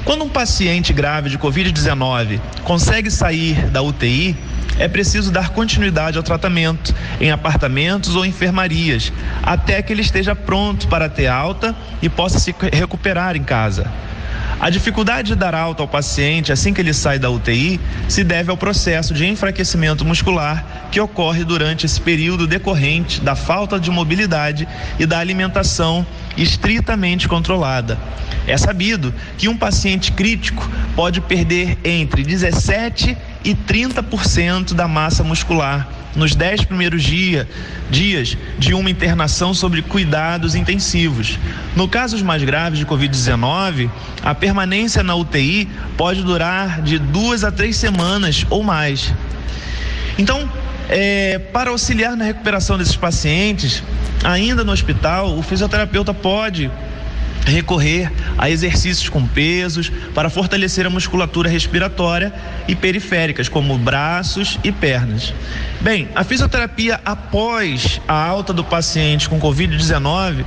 Quando um paciente grave de Covid-19 consegue sair da UTI, é preciso dar continuidade ao tratamento em apartamentos ou enfermarias, até que ele esteja pronto para ter alta e possa se recuperar em casa. A dificuldade de dar alta ao paciente assim que ele sai da UTI se deve ao processo de enfraquecimento muscular que ocorre durante esse período decorrente da falta de mobilidade e da alimentação estritamente controlada. É sabido que um paciente crítico pode perder entre 17 e 30% da massa muscular nos 10 primeiros dia, dias de uma internação sobre cuidados intensivos. No casos mais graves de Covid-19, a permanência na UTI pode durar de duas a três semanas ou mais. Então, é, para auxiliar na recuperação desses pacientes, ainda no hospital, o fisioterapeuta pode recorrer a exercícios com pesos para fortalecer a musculatura respiratória e periféricas, como braços e pernas. Bem, a fisioterapia após a alta do paciente com Covid-19,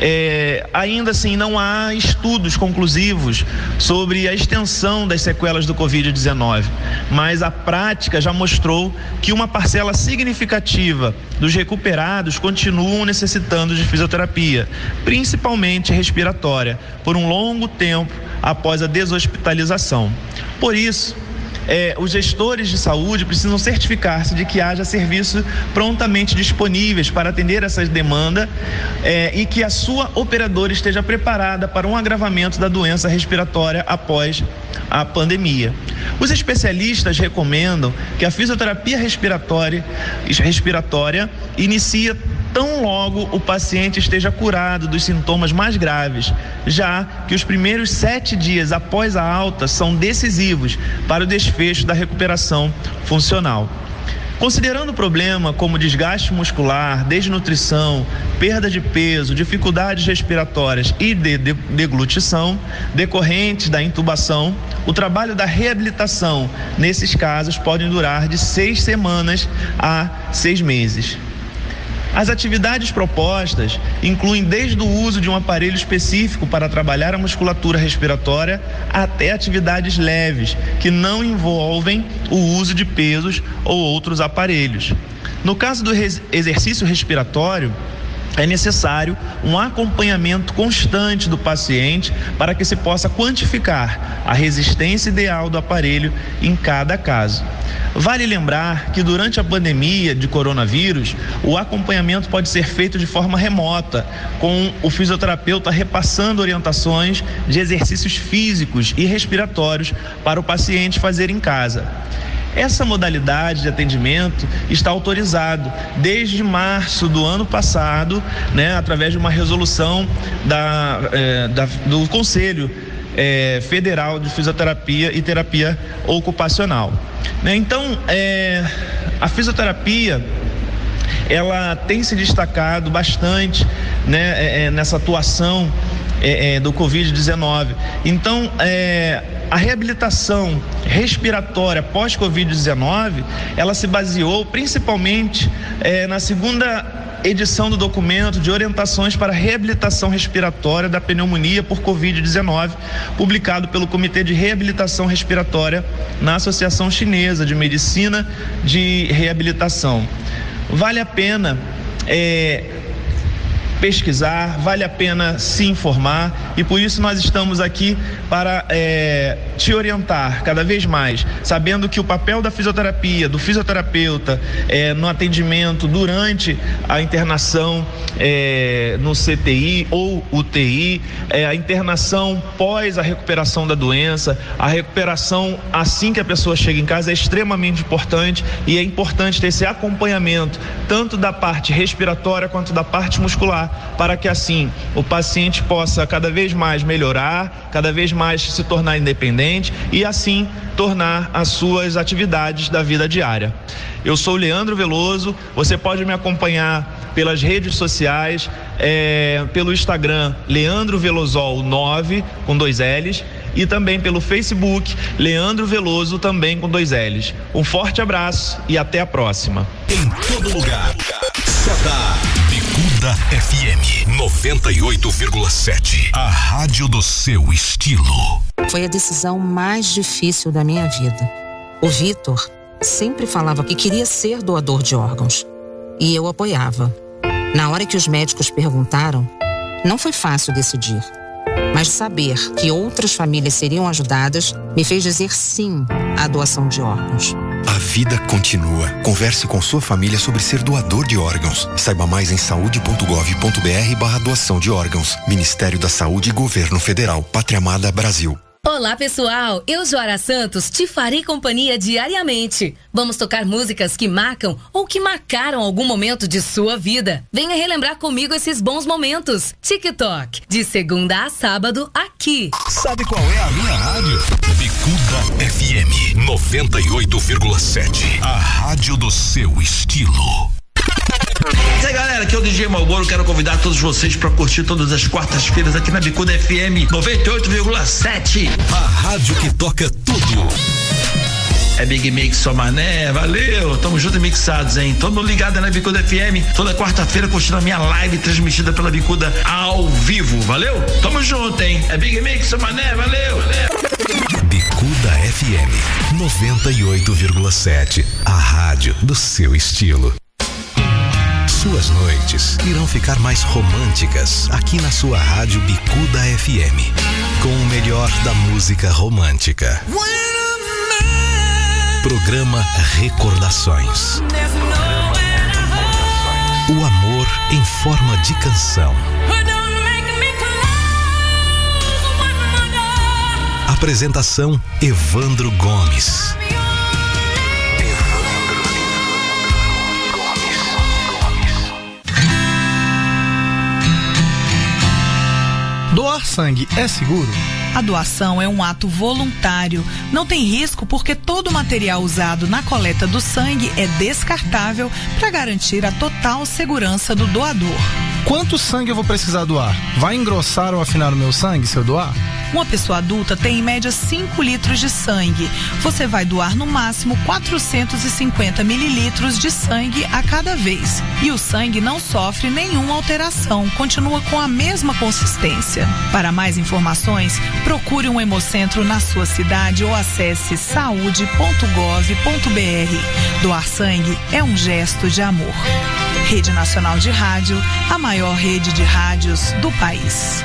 é, ainda assim não há estudos conclusivos sobre a extensão das sequelas do Covid-19, mas a prática já mostrou que uma parcela significativa dos recuperados continuam necessitando de fisioterapia, principalmente respiratória, por um longo tempo após a deshospitalização. Por isso, é, os gestores de saúde precisam certificar-se de que haja serviços prontamente disponíveis para atender essa demanda é, e que a sua operadora esteja preparada para um agravamento da doença respiratória após a pandemia. Os especialistas recomendam que a fisioterapia respiratória, respiratória inicie tão logo o paciente esteja curado dos sintomas mais graves, já que os primeiros sete dias após a alta são decisivos para o desfecho da recuperação funcional. Considerando o problema como desgaste muscular, desnutrição, perda de peso, dificuldades respiratórias e de deglutição decorrentes da intubação, o trabalho da reabilitação nesses casos pode durar de seis semanas a seis meses. As atividades propostas incluem desde o uso de um aparelho específico para trabalhar a musculatura respiratória até atividades leves, que não envolvem o uso de pesos ou outros aparelhos. No caso do exercício respiratório, é necessário um acompanhamento constante do paciente para que se possa quantificar a resistência ideal do aparelho em cada caso. Vale lembrar que durante a pandemia de coronavírus, o acompanhamento pode ser feito de forma remota, com o fisioterapeuta repassando orientações de exercícios físicos e respiratórios para o paciente fazer em casa. Essa modalidade de atendimento está autorizado desde março do ano passado, né, através de uma resolução da, é, da do Conselho é, Federal de Fisioterapia e Terapia Ocupacional. Né? Então, é, a fisioterapia ela tem se destacado bastante né, é, nessa atuação do Covid-19. Então, a reabilitação respiratória pós-Covid-19, ela se baseou principalmente é, na segunda edição do documento de orientações para reabilitação respiratória da pneumonia por Covid-19, publicado pelo Comitê de Reabilitação Respiratória na Associação Chinesa de Medicina de Reabilitação. Vale a pena é, pesquisar, vale a pena se informar e por isso nós estamos aqui para é, te orientar cada vez mais, sabendo que o papel da fisioterapia, do fisioterapeuta é, no atendimento durante a internação é, no CTI ou UTI, a internação pós a recuperação da doença, a recuperação assim que a pessoa chega em casa é extremamente importante e é importante ter esse acompanhamento tanto da parte respiratória quanto da parte muscular para que assim o paciente possa cada vez mais melhorar, cada vez mais se tornar independente e assim tornar as suas atividades da vida diária. Eu sou Leandro Veloso, você pode me acompanhar pelas redes sociais, é, pelo Instagram Leandro Velosol 9 com dois L's e também pelo Facebook Leandro Veloso também com dois L's. Um forte abraço e até a próxima. Em todo lugar. FM 98,7. A rádio do seu estilo. Foi a decisão mais difícil da minha vida. O Vitor sempre falava que queria ser doador de órgãos. E eu apoiava. Na hora que os médicos perguntaram, não foi fácil decidir. Mas saber que outras famílias seriam ajudadas me fez dizer sim à doação de órgãos. A vida continua. Converse com sua família sobre ser doador de órgãos. Saiba mais em saúde.gov.br barra doação de órgãos. Ministério da Saúde e Governo Federal. Pátria Amada Brasil. Olá, pessoal! Eu, Joara Santos, te farei companhia diariamente. Vamos tocar músicas que marcam ou que marcaram algum momento de sua vida. Venha relembrar comigo esses bons momentos. TikTok, de segunda a sábado, aqui. Sabe qual é a minha rádio? Bicuda FM 98,7. A rádio do seu estilo. E aí galera, aqui é o DJ Malboro, quero convidar todos vocês para curtir todas as quartas-feiras aqui na Bicuda FM 98,7. A rádio que toca tudo. É Big Mix só mané, valeu, tamo junto e mixados, hein? Todo mundo ligado na Bicuda FM, toda quarta-feira curtindo a minha live transmitida pela Bicuda ao vivo, valeu? Tamo junto, hein? É Big Mix só mané, valeu, valeu. Bicuda FM 98,7. A rádio do seu estilo. Suas noites irão ficar mais românticas aqui na sua rádio Bicuda FM. Com o melhor da música romântica. Programa Recordações. O amor em forma de canção. Apresentação Evandro Gomes. Doar sangue é seguro? A doação é um ato voluntário. Não tem risco porque todo o material usado na coleta do sangue é descartável para garantir a total segurança do doador. Quanto sangue eu vou precisar doar? Vai engrossar ou afinar o meu sangue se eu doar? Uma pessoa adulta tem em média 5 litros de sangue. Você vai doar no máximo 450 mililitros de sangue a cada vez. E o sangue não sofre nenhuma alteração, continua com a mesma consistência. Para mais informações, procure um hemocentro na sua cidade ou acesse saúde.gov.br. Doar sangue é um gesto de amor. Rede Nacional de Rádio, a maior rede de rádios do país.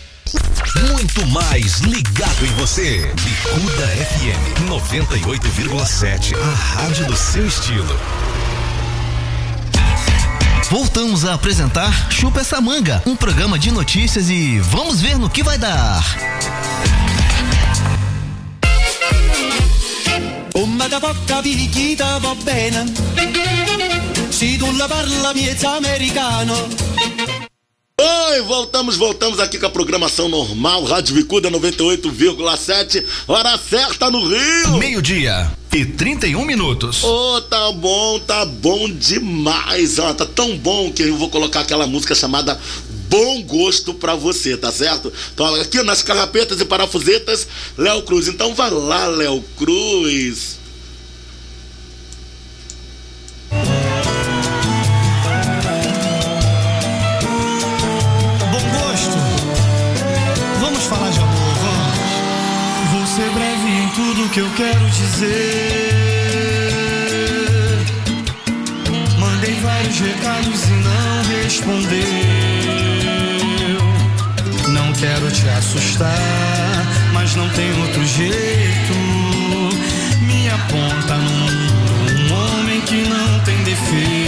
Muito mais ligado em você. Bicuda FM 98,7. A rádio do seu estilo. Voltamos a apresentar Chupa essa manga, um programa de notícias e vamos ver no que vai dar. Come da poca picchita va bene Se tu la parla miezza americano Oi, voltamos, voltamos aqui com a programação normal, Rádio Bicuda 98,7, hora certa no Rio. Meio-dia e 31 minutos. Ô, oh, tá bom, tá bom demais. Ó, tá tão bom que eu vou colocar aquela música chamada Bom Gosto pra você, tá certo? Então, aqui nas carrapetas e parafusetas, Léo Cruz. Então, vai lá, Léo Cruz. Tudo que eu quero dizer. Mandei vários recados e não respondeu. Não quero te assustar, mas não tem outro jeito. Me aponta no mundo um homem que não tem defeitos.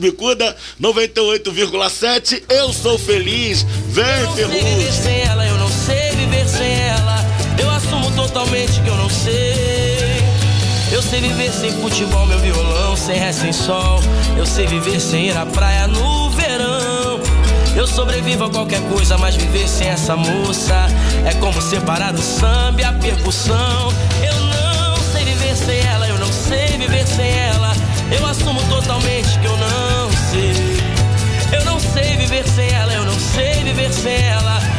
Bicuda 98,7. Eu sou feliz. Vem, sei viver sem ela, eu não sei viver sem ela. Eu assumo totalmente que eu não sei. Eu sei viver sem futebol, meu violão, sem ré, sem sol. Eu sei viver sem ir à praia no verão. Eu sobrevivo a qualquer coisa, mas viver sem essa moça é como separar o samba e a percussão. Eu não sei viver sem ela, eu não sei viver sem ela. Eu assumo totalmente que eu não viver sem ela.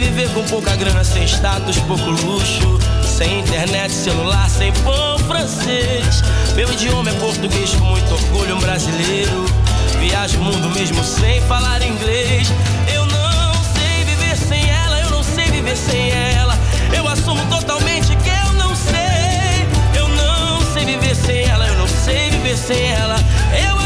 Viver com pouca grana, sem status, pouco luxo. Sem internet, celular, sem pão francês. Meu idioma é português, com muito orgulho, um brasileiro. Viajo o mundo mesmo sem falar inglês. Eu não sei viver sem ela, eu não sei viver sem ela. Eu assumo totalmente que eu não sei. Eu não sei viver sem ela, eu não sei viver sem ela. Eu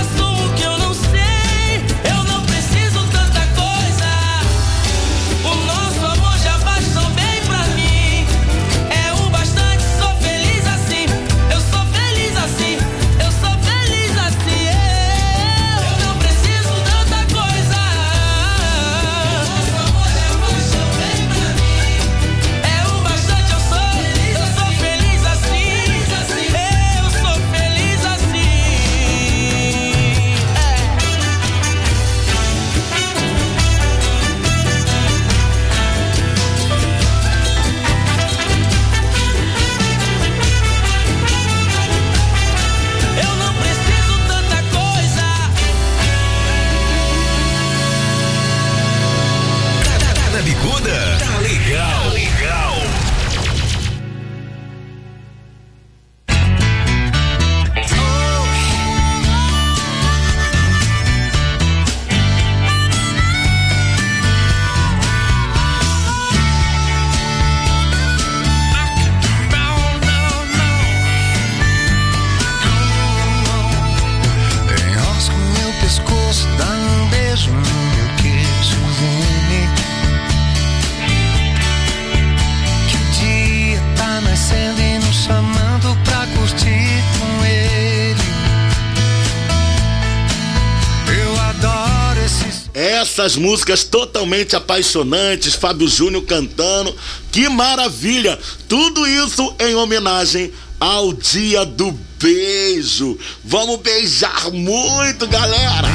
Essas músicas totalmente apaixonantes, Fábio Júnior cantando, que maravilha! Tudo isso em homenagem ao Dia do Beijo. Vamos beijar muito, galera!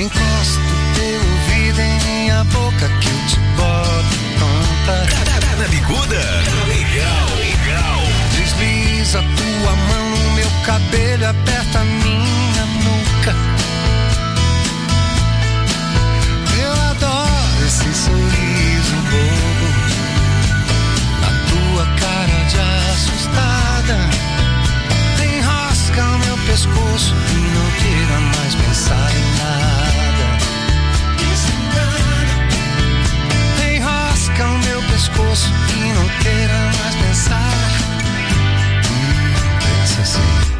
Encosta o teu ouvido em minha boca que eu te boto tonta. Tá na bicuda? Legal, legal. Desliza tua mão no meu cabelo, aperta e não queira mais pensar em nada. Enrosca o meu pescoço e não queira mais pensar. Hum, pensa assim.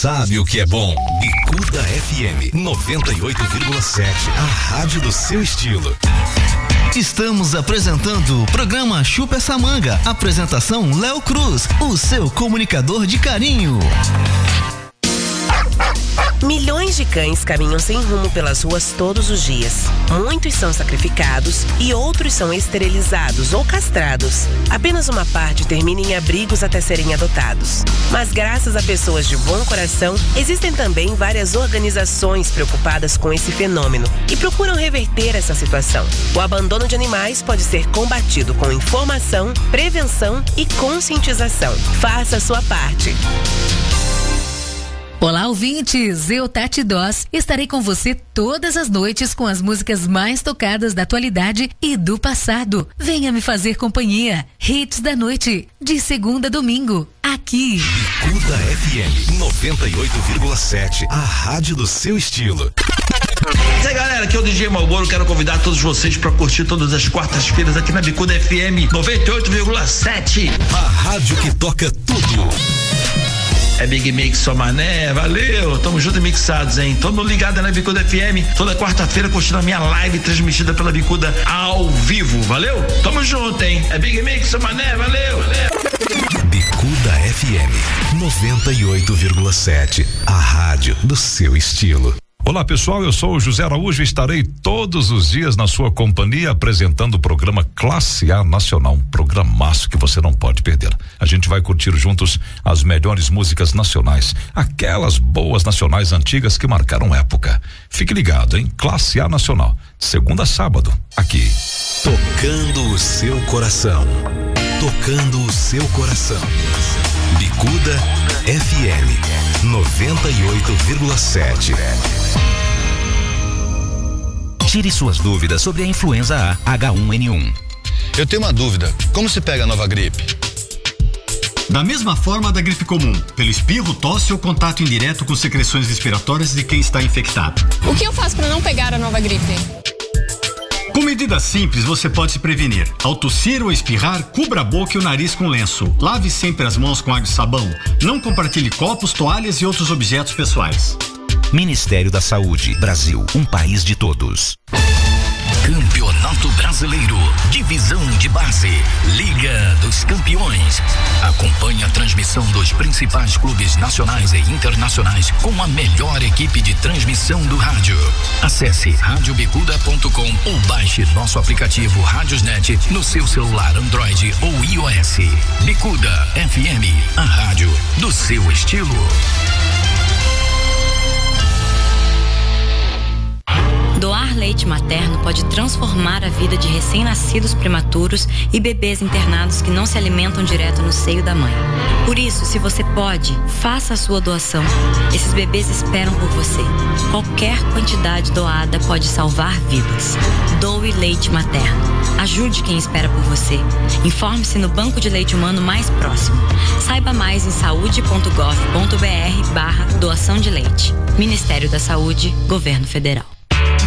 Sabe o que é bom. Bicuda FM 98,7. A rádio do seu estilo. Estamos apresentando o programa Chupa essa manga. Apresentação Léo Cruz, o seu comunicador de carinho. De cães caminham sem rumo pelas ruas todos os dias. Muitos são sacrificados e outros são esterilizados ou castrados. Apenas uma parte termina em abrigos até serem adotados. Mas graças a pessoas de bom coração, existem também várias organizações preocupadas com esse fenômeno e procuram reverter essa situação. O abandono de animais pode ser combatido com informação, prevenção e conscientização. Faça a sua parte. Olá, ouvintes! Eu, Tati Doss, estarei com você todas as noites com as músicas mais tocadas da atualidade e do passado. Venha me fazer companhia. Hits da noite, de segunda a domingo, aqui. Bicuda FM 98,7. A rádio do seu estilo. E aí galera, aqui é o DJ Malboro, quero convidar todos vocês para curtir todas as quartas-feiras aqui na Bicuda FM 98,7. A rádio que toca tudo. É Big Mix só mané, valeu, tamo junto e mixados, hein? Todo ligado na Bicuda FM, toda quarta-feira curtindo a minha live transmitida pela Bicuda ao vivo, valeu? Tamo junto, hein? É Big Mix só mané, valeu, valeu. Bicuda FM 98,7. A rádio do seu estilo. Olá pessoal, eu sou o José Araújo e estarei todos os dias na sua companhia apresentando o programa Classe A Nacional, um programaço que você não pode perder. A gente vai curtir juntos as melhores músicas nacionais, aquelas boas nacionais antigas que marcaram época. Fique ligado, hein? Classe A Nacional, segunda a sábado, aqui. Tocando o seu coração. Tocando o seu coração. Bicuda FM 98,7. Tire suas dúvidas sobre a influenza A H1N1. Eu tenho uma dúvida: como se pega a nova gripe? Da mesma forma da gripe comum, pelo espirro, tosse ou contato indireto com secreções respiratórias de quem está infectado. O que eu faço para não pegar a nova gripe? Com medidas simples, você pode se prevenir. Ao tossir ou espirrar, cubra a boca e o nariz com lenço. Lave sempre as mãos com água e sabão. Não compartilhe copos, toalhas e outros objetos pessoais. Ministério da Saúde, Brasil, um país de todos. Campeonato Brasileiro, Divisão de Base, Liga dos Campeões. Acompanhe a transmissão dos principais clubes nacionais e internacionais com a melhor equipe de transmissão do rádio. Acesse radiobicuda.com ou baixe nosso aplicativo Radiosnet no seu celular Android ou iOS. Bicuda FM, a rádio do seu estilo. Doar leite materno pode transformar a vida de recém-nascidos prematuros e bebês internados que não se alimentam direto no seio da mãe. Por isso, se você pode, faça a sua doação. Esses bebês esperam por você. Qualquer quantidade doada pode salvar vidas. Doe leite materno. Ajude quem espera por você. Informe-se no banco de leite humano mais próximo. Saiba mais em saúde.gov.br barra doação de leite. Ministério da Saúde, Governo Federal.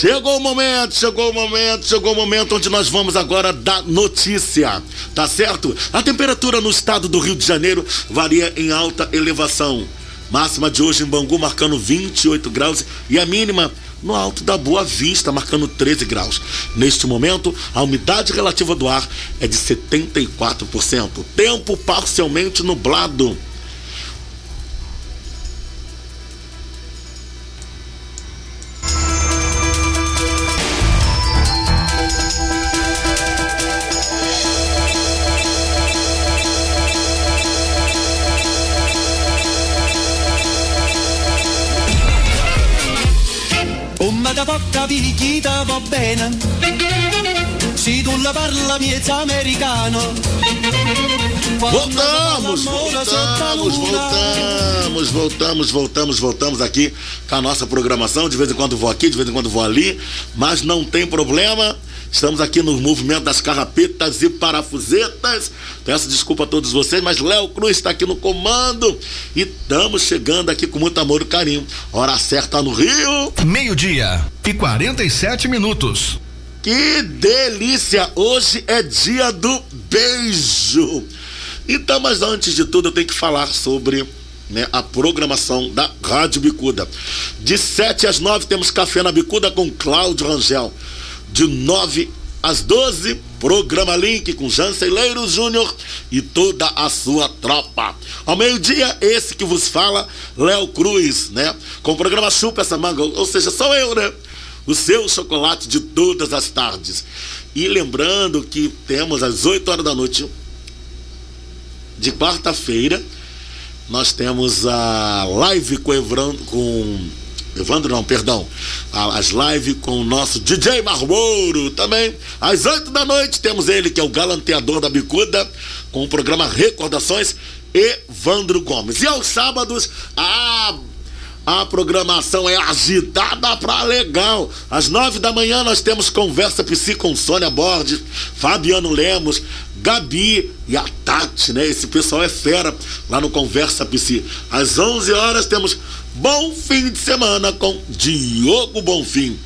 Chegou o momento, chegou o momento, chegou o momento onde nós vamos agora dar notícia, tá certo? A temperatura no estado do Rio de Janeiro varia em alta elevação. Máxima de hoje em Bangu marcando 28 graus e a mínima no alto da Boa Vista marcando 13 graus. Neste momento, a umidade relativa do ar é de 74%. Tempo parcialmente nublado. Bene Se tu la parla miezza americano Voltamos, voltamos, voltamos, voltamos, voltamos, voltamos aqui com a nossa programação. De vez em quando vou aqui, de vez em quando vou ali, mas não tem problema. Estamos aqui no movimento das carrapetas e parafusetas. Peço desculpa a todos vocês, mas Léo Cruz está aqui no comando e estamos chegando aqui com muito amor e carinho. Hora certa no Rio. Meio-dia e 47 minutos. Que delícia! Hoje é dia do beijo. Então, mas antes de tudo, eu tenho que falar sobre né, a programação da Rádio Bicuda. De 7 às 9 temos Café na Bicuda com Cláudio Rangel. De 9 às 12, programa Link com Janceleiro Júnior e toda a sua tropa. Ao meio-dia, esse que vos fala, Léo Cruz, né? Com o programa Chupa essa manga, ou seja, sou eu, né? O seu chocolate de todas as tardes. E lembrando que temos às 8 horas da noite de quarta-feira, nós temos a live com com Evandro não, perdão, as lives com o nosso DJ Marmouro também. Às 8 da noite temos ele, que é o galanteador da bicuda, com o programa Recordações, Evandro Gomes. E aos sábados, a a programação é agitada pra legal. Às nove da manhã nós temos Conversa Psi com Sônia Borges, Fabiano Lemos, Gabi e a Tati, né? Esse pessoal é fera lá no Conversa Psi. Às onze horas temos Bom Fim de Semana com Diogo Bonfim.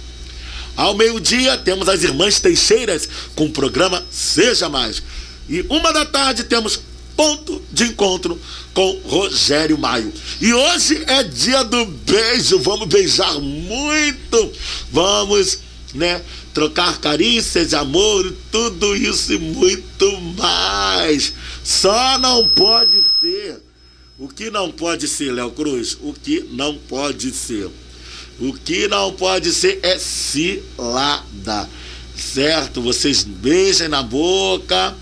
Ao meio-dia temos as Irmãs Teixeiras com o programa Seja Mais. E uma da tarde temos ponto de encontro com Rogério Maio. E hoje é dia do beijo, vamos beijar muito, vamos, né, trocar carícias amor, tudo isso e muito mais. Só não pode ser. O que não pode ser, Léo Cruz? O que não pode ser? O que não pode ser é cilada. Certo? Vocês beijem na boca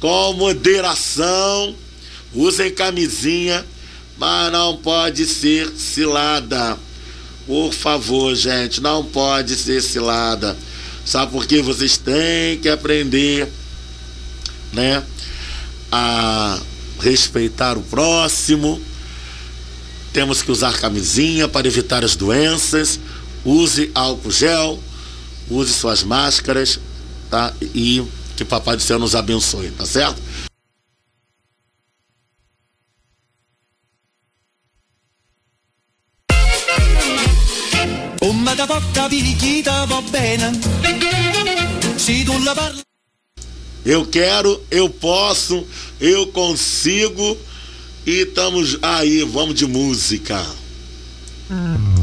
com moderação, usem camisinha, mas não pode ser cilada. Por favor, gente, não pode ser cilada. Sabe por que vocês têm que aprender, né, a respeitar o próximo? Temos que usar camisinha para evitar as doenças. Use álcool gel, use suas máscaras, tá? E que Papai do Céu nos abençoe, tá certo? Eu quero, eu posso, eu consigo e estamos aí, vamos de música. Quase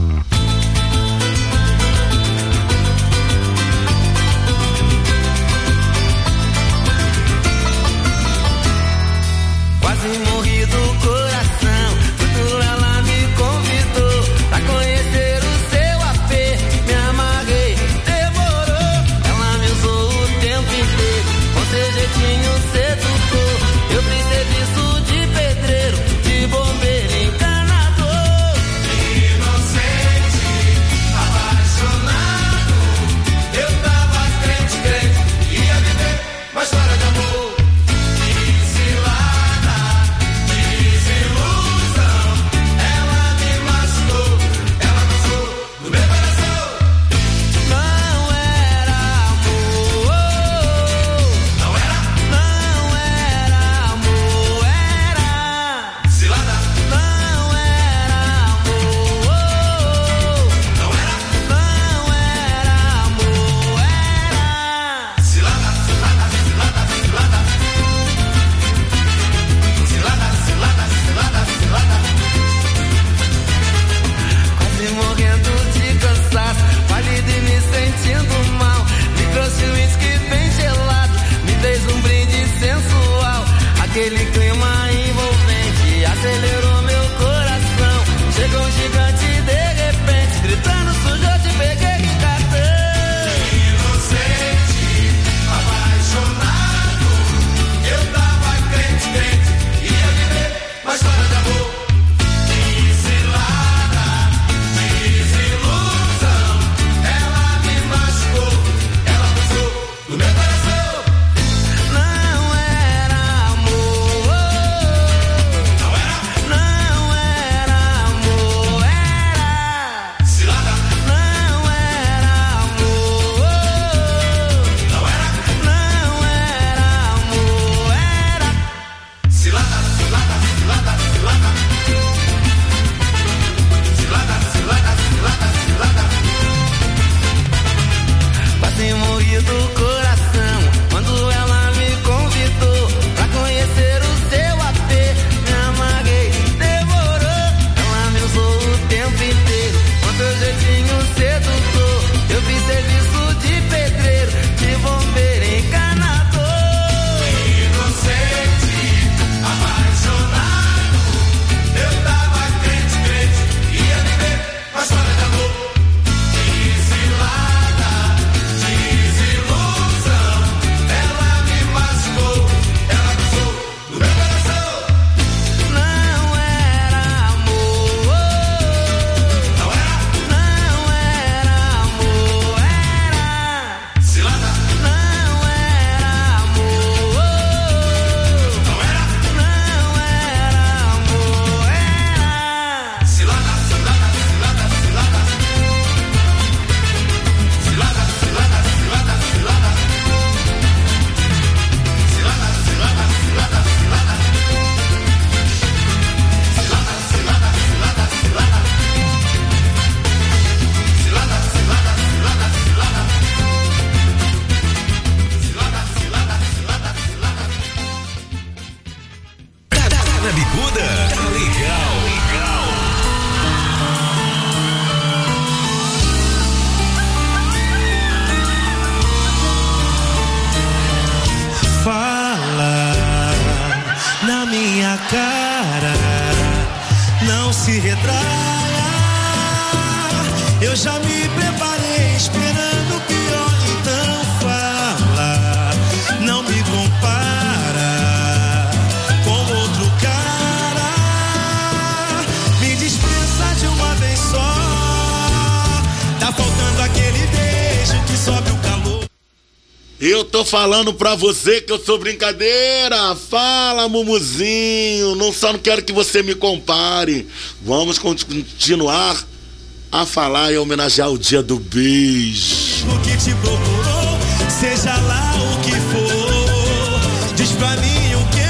falando pra você que eu sou brincadeira. Fala, Mumuzinho. Não só não quero que você me compare. Vamos continuar a falar e homenagear o dia do beijo. O que te procurou, seja lá o que for. Diz pra mim o que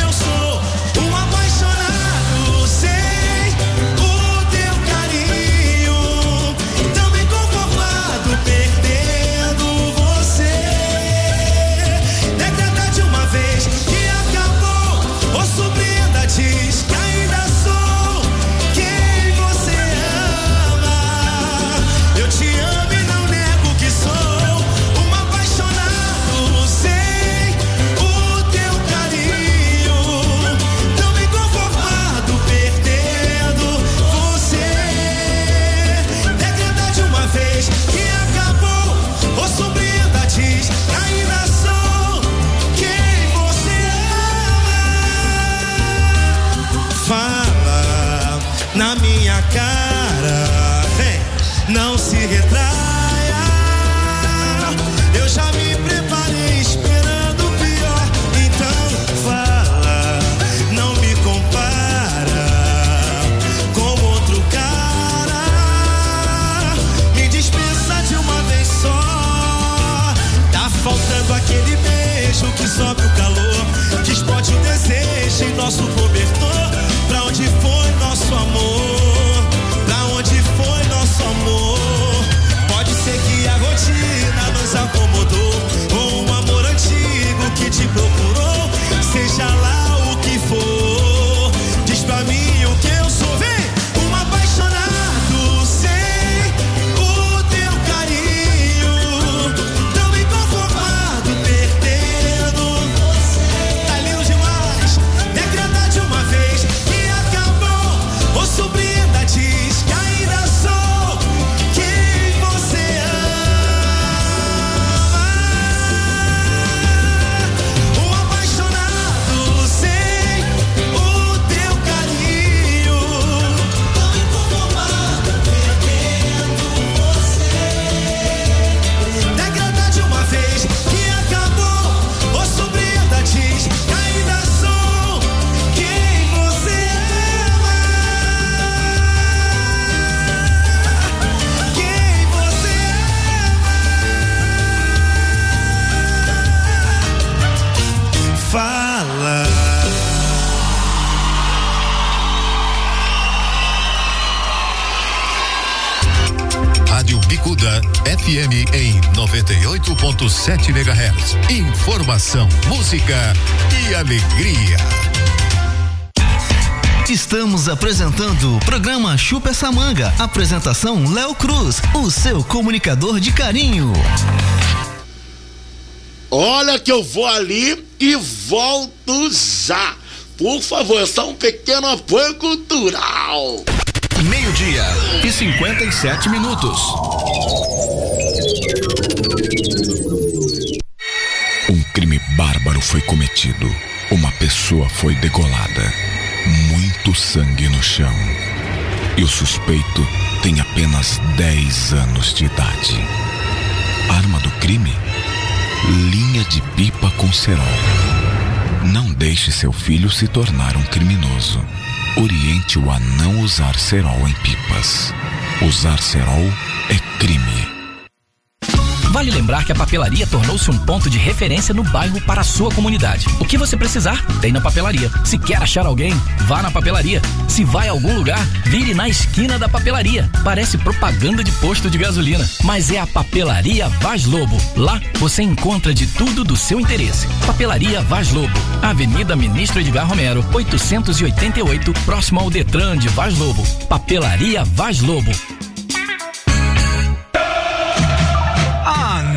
98.7 MHz. Informação, música e alegria. Estamos apresentando o programa Chupa essa manga. Apresentação Léo Cruz, o seu comunicador de carinho. Olha que eu vou ali e volto já. Por favor, é só um pequeno apoio cultural. Meio-dia e 57 minutos. Foi cometido. Uma pessoa foi degolada. Muito sangue no chão. E o suspeito tem apenas 10 anos de idade. Arma do crime? Linha de pipa com cerol. Não deixe seu filho se tornar um criminoso. Oriente-o a não usar cerol em pipas. Usar cerol é crime. Vale lembrar que a papelaria tornou-se um ponto de referência no bairro para a sua comunidade. O que você precisar, tem na papelaria. Se quer achar alguém, vá na papelaria. Se vai a algum lugar, vire na esquina da papelaria. Parece propaganda de posto de gasolina, mas é a papelaria Vaz Lobo. Lá você encontra de tudo do seu interesse. Papelaria Vaz Lobo, Avenida Ministro Edgar Romero, 888, próximo ao Detran de Vaz Lobo. Papelaria Vaz Lobo.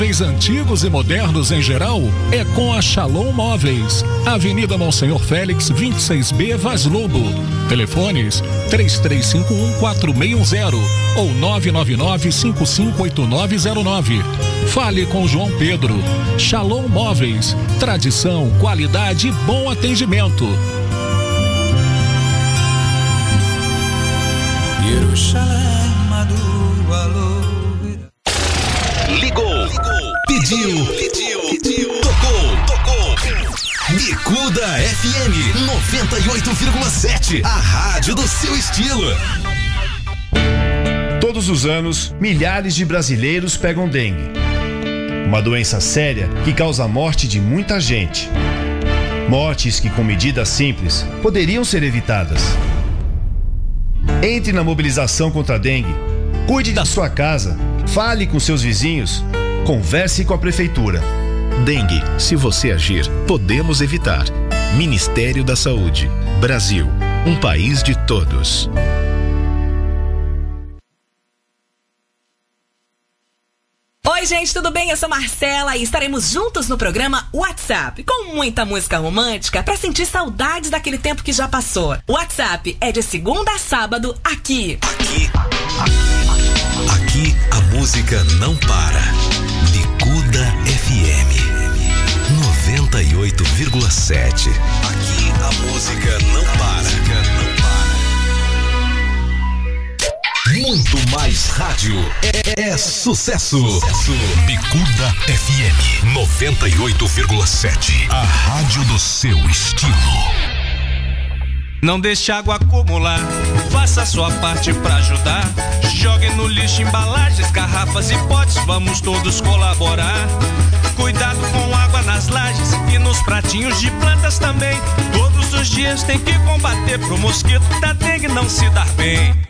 Móveis antigos e modernos em geral é com a Shalom Móveis. Avenida Monsenhor Félix, 26B, Vaz Lobo. Telefones 33514610 ou 999558909. Fale com João Pedro. Shalom Móveis. Tradição, qualidade e bom atendimento. Jerusalém, Madu, Pediu. Pediu. Pediu. Tocou. Tocou. Bicuda FM 98,7. A rádio do seu estilo. Todos os anos, milhares de brasileiros pegam dengue. Uma doença séria que causa a morte de muita gente. Mortes que, com medidas simples, poderiam ser evitadas. Entre na mobilização contra a dengue. Cuide da sua casa. Fale com seus vizinhos. Converse com a prefeitura. Dengue, se você agir, podemos evitar. Ministério da Saúde. Brasil, um país de todos. Oi, gente, tudo bem? Eu sou Marcela e estaremos juntos no programa WhatsApp, com muita música romântica para sentir saudades daquele tempo que já passou. O WhatsApp é de segunda a sábado aqui. Aqui. Aqui a música não para. Bicuda FM 98,7. Aqui a música. Não para. Muito mais rádio é, é sucesso. sucesso. Bicuda FM 98,7. A rádio do seu estilo. Não deixe água acumular, faça sua parte pra ajudar. Jogue no lixo embalagens, garrafas e potes, vamos todos colaborar. Cuidado com água nas lajes e nos pratinhos de plantas também. Todos os dias tem que combater pro mosquito da dengue não se dar bem.